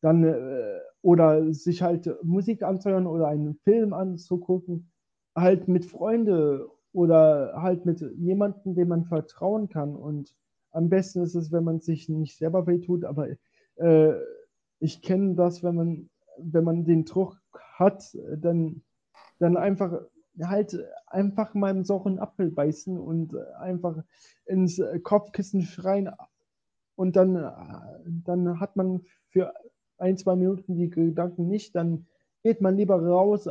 dann äh, oder sich halt Musik anzuhören oder einen Film anzugucken, halt mit Freunde oder halt mit jemandem, dem man vertrauen kann. Und am besten ist es, wenn man sich nicht selber wehtut, aber äh, ich kenne das, wenn man, wenn man den Druck hat, dann, dann einfach halt einfach mal im sauren Apfel beißen und einfach ins Kopfkissen schreien und dann, dann hat man für ein, zwei Minuten die Gedanken nicht, dann geht man lieber raus,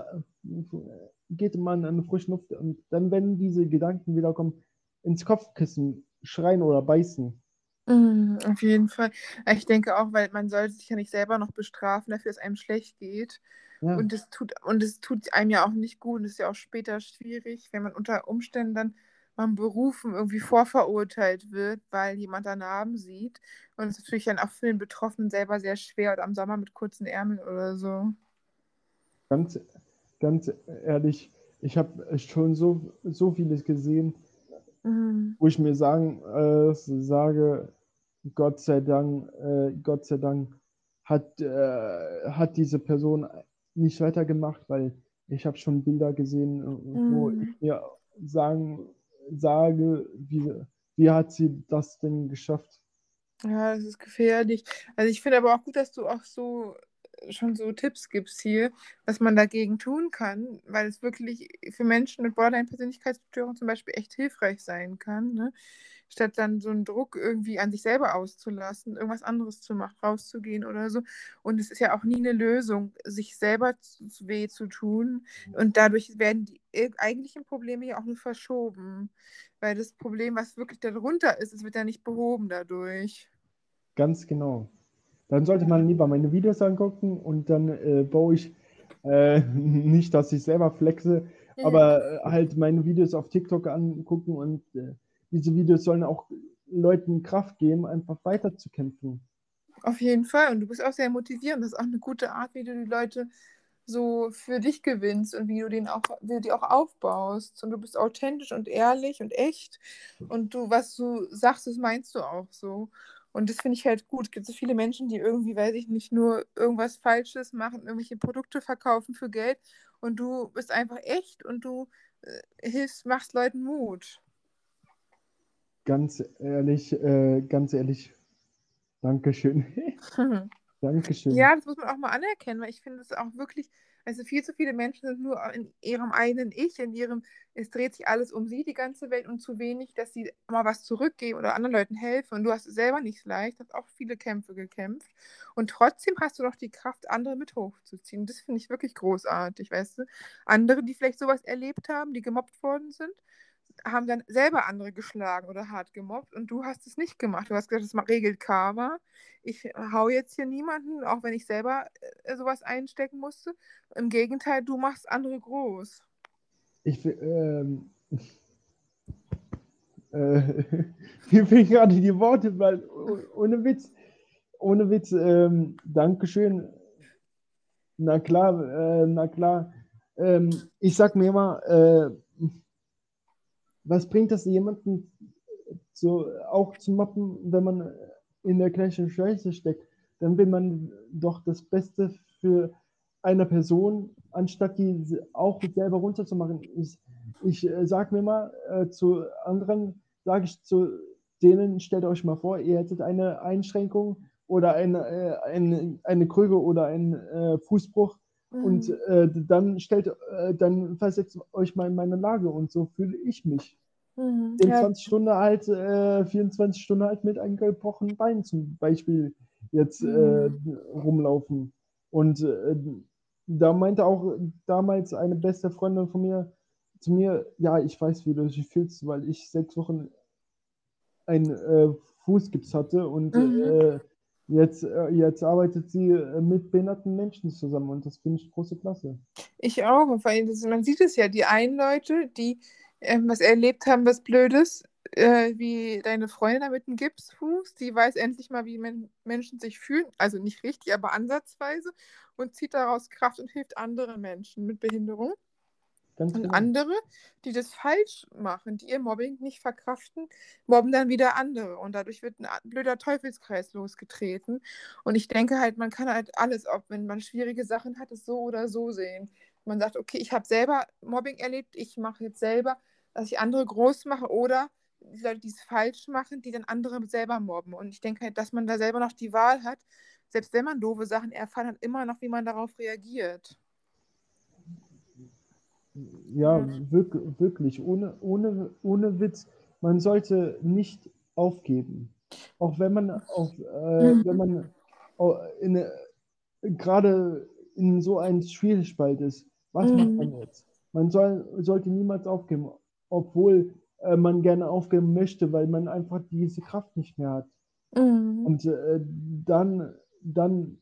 geht man an frische Luft und dann, wenn diese Gedanken wieder kommen, ins Kopfkissen schreien oder beißen. Mhm, auf jeden Fall. Ich denke auch, weil man sollte sich ja nicht selber noch bestrafen, dafür, dass einem schlecht geht. Ja, Und es tut, und es tut einem ja auch nicht gut. Und es ist ja auch später schwierig, wenn man unter Umständen dann beim Berufen irgendwie vorverurteilt wird, weil jemand da Narben sieht. Und es ist natürlich dann auch für den Betroffenen selber sehr schwer oder am Sommer mit kurzen Ärmeln oder so. ganz, ganz ehrlich, ich habe schon so, so vieles gesehen, Mhm. wo ich mir sagen, äh, sage, Gott sei Dank, äh, Gott sei Dank hat, äh, hat diese Person nicht weitergemacht, weil ich habe schon Bilder gesehen, äh, wo Mhm. ich mir sagen, sage, wie, wie hat sie das denn geschafft? Ja, das ist gefährlich. Also ich finde aber auch gut, dass du auch so schon so Tipps gibst hier, was man dagegen tun kann, weil es wirklich für Menschen mit Borderline-Persönlichkeitsstörung zum Beispiel echt hilfreich sein kann, ne? Statt dann so einen Druck irgendwie an sich selber auszulassen, irgendwas anderes zu machen, rauszugehen oder so. Und es ist ja auch nie eine Lösung, sich selber zu, weh zu tun. Und dadurch werden die eigentlichen Probleme ja auch nur verschoben. Weil das Problem, was wirklich darunter ist, es wird ja nicht behoben dadurch. Ganz genau. Dann sollte man lieber meine Videos angucken und dann äh, baue ich äh, nicht, dass ich selber flexe, aber äh, halt meine Videos auf TikTok angucken und äh, diese Videos sollen auch Leuten Kraft geben, einfach weiterzukämpfen. Auf jeden Fall. Und du bist auch sehr motivierend. Das ist auch eine gute Art, wie du die Leute so für dich gewinnst und wie du den auch, wie du die auch aufbaust. Und du bist authentisch und ehrlich und echt. Und du, was du sagst, das meinst du auch so. Und das finde ich halt gut. Es gibt so viele Menschen, die irgendwie, weiß ich nicht, nur irgendwas Falsches machen, irgendwelche Produkte verkaufen für Geld. Und du bist einfach echt und du äh, hilfst, machst Leuten Mut. Ganz ehrlich, äh, ganz ehrlich, Dankeschön. Dankeschön. Ja, das muss man auch mal anerkennen, weil ich finde es auch wirklich, also viel zu viele Menschen sind nur in ihrem eigenen Ich, in ihrem, es dreht sich alles um sie, die ganze Welt, und zu wenig, dass sie mal was zurückgeben oder anderen Leuten helfen. Und du hast es selber nicht leicht, hast auch viele Kämpfe gekämpft. Und trotzdem hast du noch die Kraft, andere mit hochzuziehen. Das finde ich wirklich großartig, weißt du? Andere, die vielleicht sowas erlebt haben, die gemobbt worden sind, haben dann selber andere geschlagen oder hart gemobbt und du hast es nicht gemacht. Du hast gesagt, das regelt Karma. Ich hau jetzt hier niemanden, auch wenn ich selber äh, sowas einstecken musste. Im Gegenteil, du machst andere groß. Ich, ähm, äh, mir gerade die Worte, weil oh- ohne Witz, ohne Witz, ähm, Dankeschön. Na klar, äh, na klar. Ähm, ich sag mir immer, äh, was bringt das jemanden so auch zu moppen, wenn man in der gleichen Scheiße steckt? Dann will man doch das Beste für eine Person, anstatt die auch selber runterzumachen. Ich, ich äh, sag mir mal, äh, zu anderen sage ich zu denen, stellt euch mal vor, ihr hättet eine Einschränkung oder eine, äh, eine, eine Krüge oder einen äh, Fußbruch und Mhm. äh, dann stellt, äh, dann versetzt euch mal in meine Lage und so fühle ich mich. Mhm. Ja, 24 Stunden halt, äh, 24 Stunden halt mit einem gebrochenen Bein zum Beispiel jetzt äh, rumlaufen. Und äh, da meinte auch damals eine beste Freundin von mir zu mir, ja, ich weiß, wie du dich fühlst, weil ich sechs Wochen einen äh, Fußgips hatte und Mhm. Jetzt, äh, jetzt arbeitet sie äh, mit behinderten Menschen zusammen und das finde ich große Klasse. Ich auch. Das, man sieht es ja, die einen Leute, die ähm, was erlebt haben, was Blödes, äh, wie deine Freundin da mit dem Gipsfuß, die weiß endlich mal, wie Men Menschen sich fühlen. Also nicht richtig, aber ansatzweise. Und zieht daraus Kraft und hilft anderen Menschen mit Behinderung. Ganz Und genau. andere, die das falsch machen, die ihr Mobbing nicht verkraften, mobben dann wieder andere. Und dadurch wird ein blöder Teufelskreis losgetreten. Und ich denke halt, man kann halt alles, auch wenn man schwierige Sachen hat, es so oder so sehen. Man sagt, okay, ich habe selber Mobbing erlebt, ich mache jetzt selber, dass ich andere groß mache oder die Leute, die es falsch machen, die dann andere selber mobben. Und ich denke halt, dass man da selber noch die Wahl hat, selbst wenn man doofe Sachen erfahren hat, immer noch, wie man darauf reagiert. Ja, Ja. wirk wirklich, ohne, ohne, ohne Witz. Man sollte nicht aufgeben. Auch wenn man auf, äh, Mhm. wenn man in, gerade in so einem Schwierigspalt ist. Was macht Mhm. man jetzt? Man soll, sollte niemals aufgeben, obwohl äh, man gerne aufgeben möchte, weil man einfach diese Kraft nicht mehr hat. Mhm. Und äh, dann, dann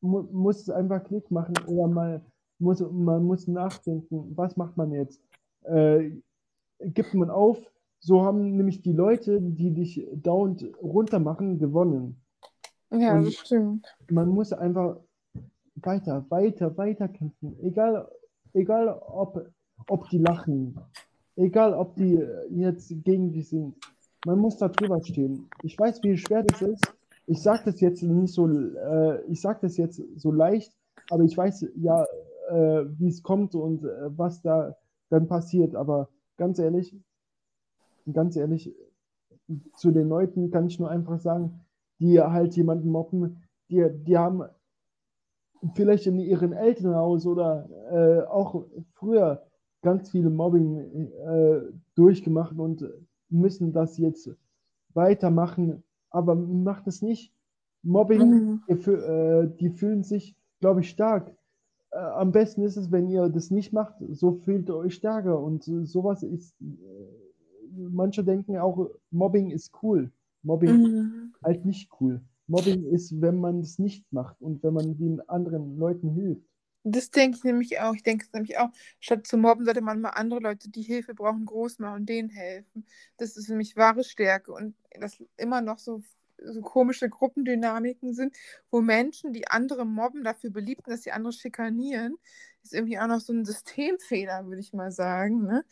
mu muss es einfach Klick machen oder mal muss, man muss nachdenken, was macht man jetzt? Äh, gibt man auf? So haben nämlich die Leute, die dich dauernd runtermachen, gewonnen. Ja, Und das stimmt. man muss einfach weiter, weiter, weiter kämpfen. Egal, egal ob, ob die lachen, egal ob die äh, jetzt gegen dich sind. Man muss da drüber stehen. Ich weiß, wie schwer das ist. Ich sage das jetzt nicht so, äh, ich sage das jetzt so leicht, aber ich weiß ja, äh, wie es kommt und äh, was da dann passiert. Aber ganz ehrlich, ganz ehrlich, zu den Leuten kann ich nur einfach sagen, die halt jemanden mobben, die, die haben vielleicht in ihrem Elternhaus oder äh, auch früher ganz viele Mobbing äh, durchgemacht und müssen das jetzt weitermachen, aber macht es nicht. Mobbing, Mhm. fü- äh, die fühlen sich, glaube ich, stark. Äh, am besten ist es, wenn ihr das nicht macht, so fühlt ihr euch stärker und äh, sowas ist, äh, manche denken auch, Mobbing ist cool. Mobbing Mhm. halt nicht cool. Mobbing ist, wenn man es nicht macht und wenn man den anderen Leuten hilft. Das denke ich nämlich auch. Ich denke es nämlich auch, statt zu mobben, sollte man mal andere Leute, die Hilfe brauchen, groß machen und denen helfen. Das ist für mich wahre Stärke. Und dass immer noch so, so komische Gruppendynamiken sind, wo Menschen, die andere mobben, dafür beliebt sind, dass sie andere schikanieren, ist irgendwie auch noch so ein Systemfehler, würde ich mal sagen. Ne?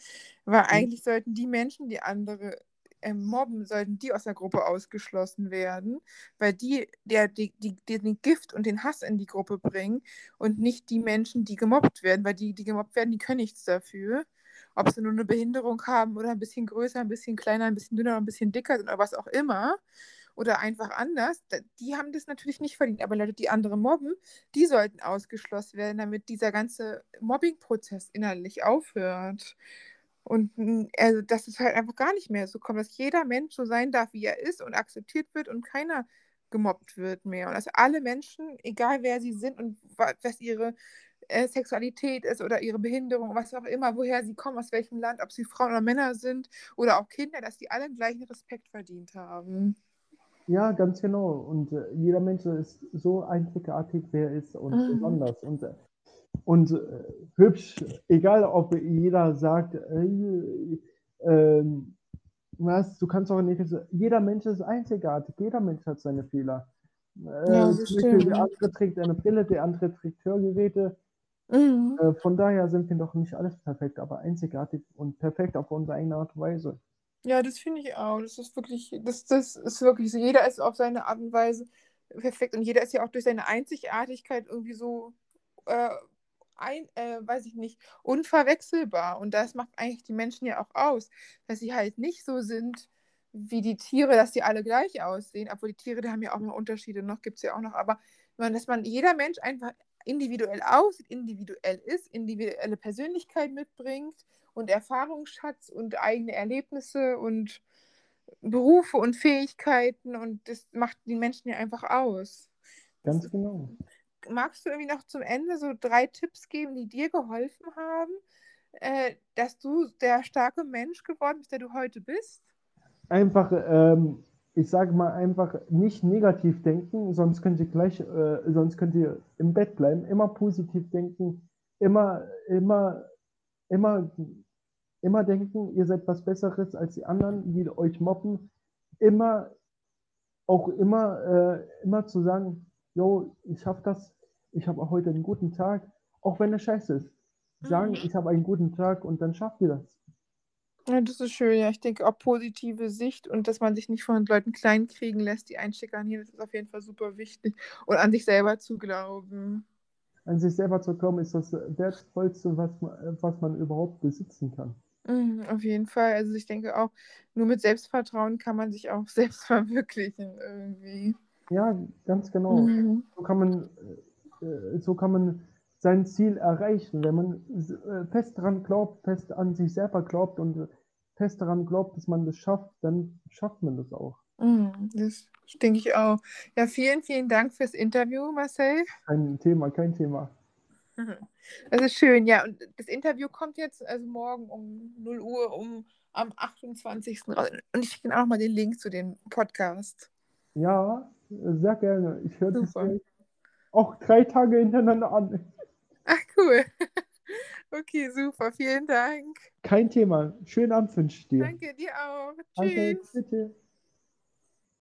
Weil eigentlich sollten die Menschen, die andere ähm, mobben, sollten die aus der Gruppe ausgeschlossen werden, weil die, der, die, die, die den Gift und den Hass in die Gruppe bringen und nicht die Menschen, die gemobbt werden, weil die, die gemobbt werden, die können nichts dafür. Ob sie nur eine Behinderung haben oder ein bisschen größer, ein bisschen kleiner, ein bisschen dünner, ein bisschen dicker sind oder was auch immer. Oder einfach anders, die haben das natürlich nicht verdient. Aber Leute, die andere mobben, die sollten ausgeschlossen werden, damit dieser ganze Mobbing-Prozess innerlich aufhört. Und mm, also, dass es halt einfach gar nicht mehr so kommt, dass jeder Mensch so sein darf, wie er ist und akzeptiert wird und keiner gemobbt wird mehr. Und dass alle Menschen, egal wer sie sind und wa- was ihre äh, Sexualität ist oder ihre Behinderung, was auch immer, woher sie kommen, aus welchem Land, ob sie Frauen oder Männer sind oder auch Kinder, dass die alle gleichen Respekt verdient haben. Ja, ganz genau. Und äh, jeder Mensch ist so einzigartig, wer er ist und Mhm. besonders. Und, äh, und äh, hübsch, egal ob jeder sagt, äh, ähm, was, du kannst auch nicht, jeder Mensch ist einzigartig, jeder Mensch hat seine Fehler. Äh, Ja, der andere trägt eine Brille, der andere trägt Hörgeräte. Mhm. Äh, von daher sind wir doch nicht alles perfekt, aber einzigartig und perfekt auf unsere eigene Art und Weise. Ja, das finde ich auch. Das ist wirklich, das, das ist wirklich so. Jeder ist auf seine Art und Weise perfekt und jeder ist ja auch durch seine Einzigartigkeit irgendwie so, äh, ein, äh, weiß ich nicht, unverwechselbar. Und das macht eigentlich die Menschen ja auch aus, dass sie halt nicht so sind wie die Tiere, dass die alle gleich aussehen. Obwohl die Tiere, die haben ja auch noch Unterschiede, noch gibt es ja auch noch. Aber man, dass man jeder Mensch einfach individuell aussieht, individuell ist, individuelle Persönlichkeit mitbringt und Erfahrungsschatz und eigene Erlebnisse und Berufe und Fähigkeiten und das macht die Menschen ja einfach aus. Ganz genau. Magst du irgendwie noch zum Ende so drei Tipps geben, die dir geholfen haben, äh, dass du der starke Mensch geworden bist, der du heute bist? Einfach, ähm, ich sage mal einfach nicht negativ denken, sonst könnt ihr gleich, äh, sonst könnt ihr im Bett bleiben. Immer positiv denken, immer, immer, immer, immer denken, ihr seid was Besseres als die anderen, die euch mobben. Immer, auch immer, äh, immer zu sagen, yo, ich schaffe das, ich habe heute einen guten Tag, auch wenn es scheiße ist. Sagen, Mhm. ich habe einen guten Tag und dann schafft ihr das. Ja, das ist schön, ja. Ich denke auch positive Sicht und dass man sich nicht von Leuten kleinkriegen lässt, die einen schikanieren, das ist auf jeden Fall super wichtig. Und an sich selber zu glauben. An sich selber zu kommen, ist das Wertvollste, was man, was man überhaupt besitzen kann. Mhm, auf jeden Fall. Also ich denke auch, nur mit Selbstvertrauen kann man sich auch selbst verwirklichen irgendwie. Ja, ganz genau. Mhm. So kann man, äh, so kann man sein Ziel erreichen, wenn man äh, fest daran glaubt, fest an sich selber glaubt und fest daran glaubt, dass man das schafft, dann schafft man das auch. Mhm, das denke ich auch. Ja, vielen, vielen Dank fürs Interview, Marcel. Kein Thema, kein Thema. Das ist schön, ja. Und das Interview kommt jetzt also morgen um 0 Uhr um am 28. raus. Und ich schicke Ihnen auch mal den Link zu dem Podcast. Ja, sehr gerne. Ich höre das auch drei Tage hintereinander an. Ach, cool. Okay, super. Vielen Dank. Kein Thema. Schönen Abend wünsche ich dir. Danke dir auch. Danke, Tschüss. bitte.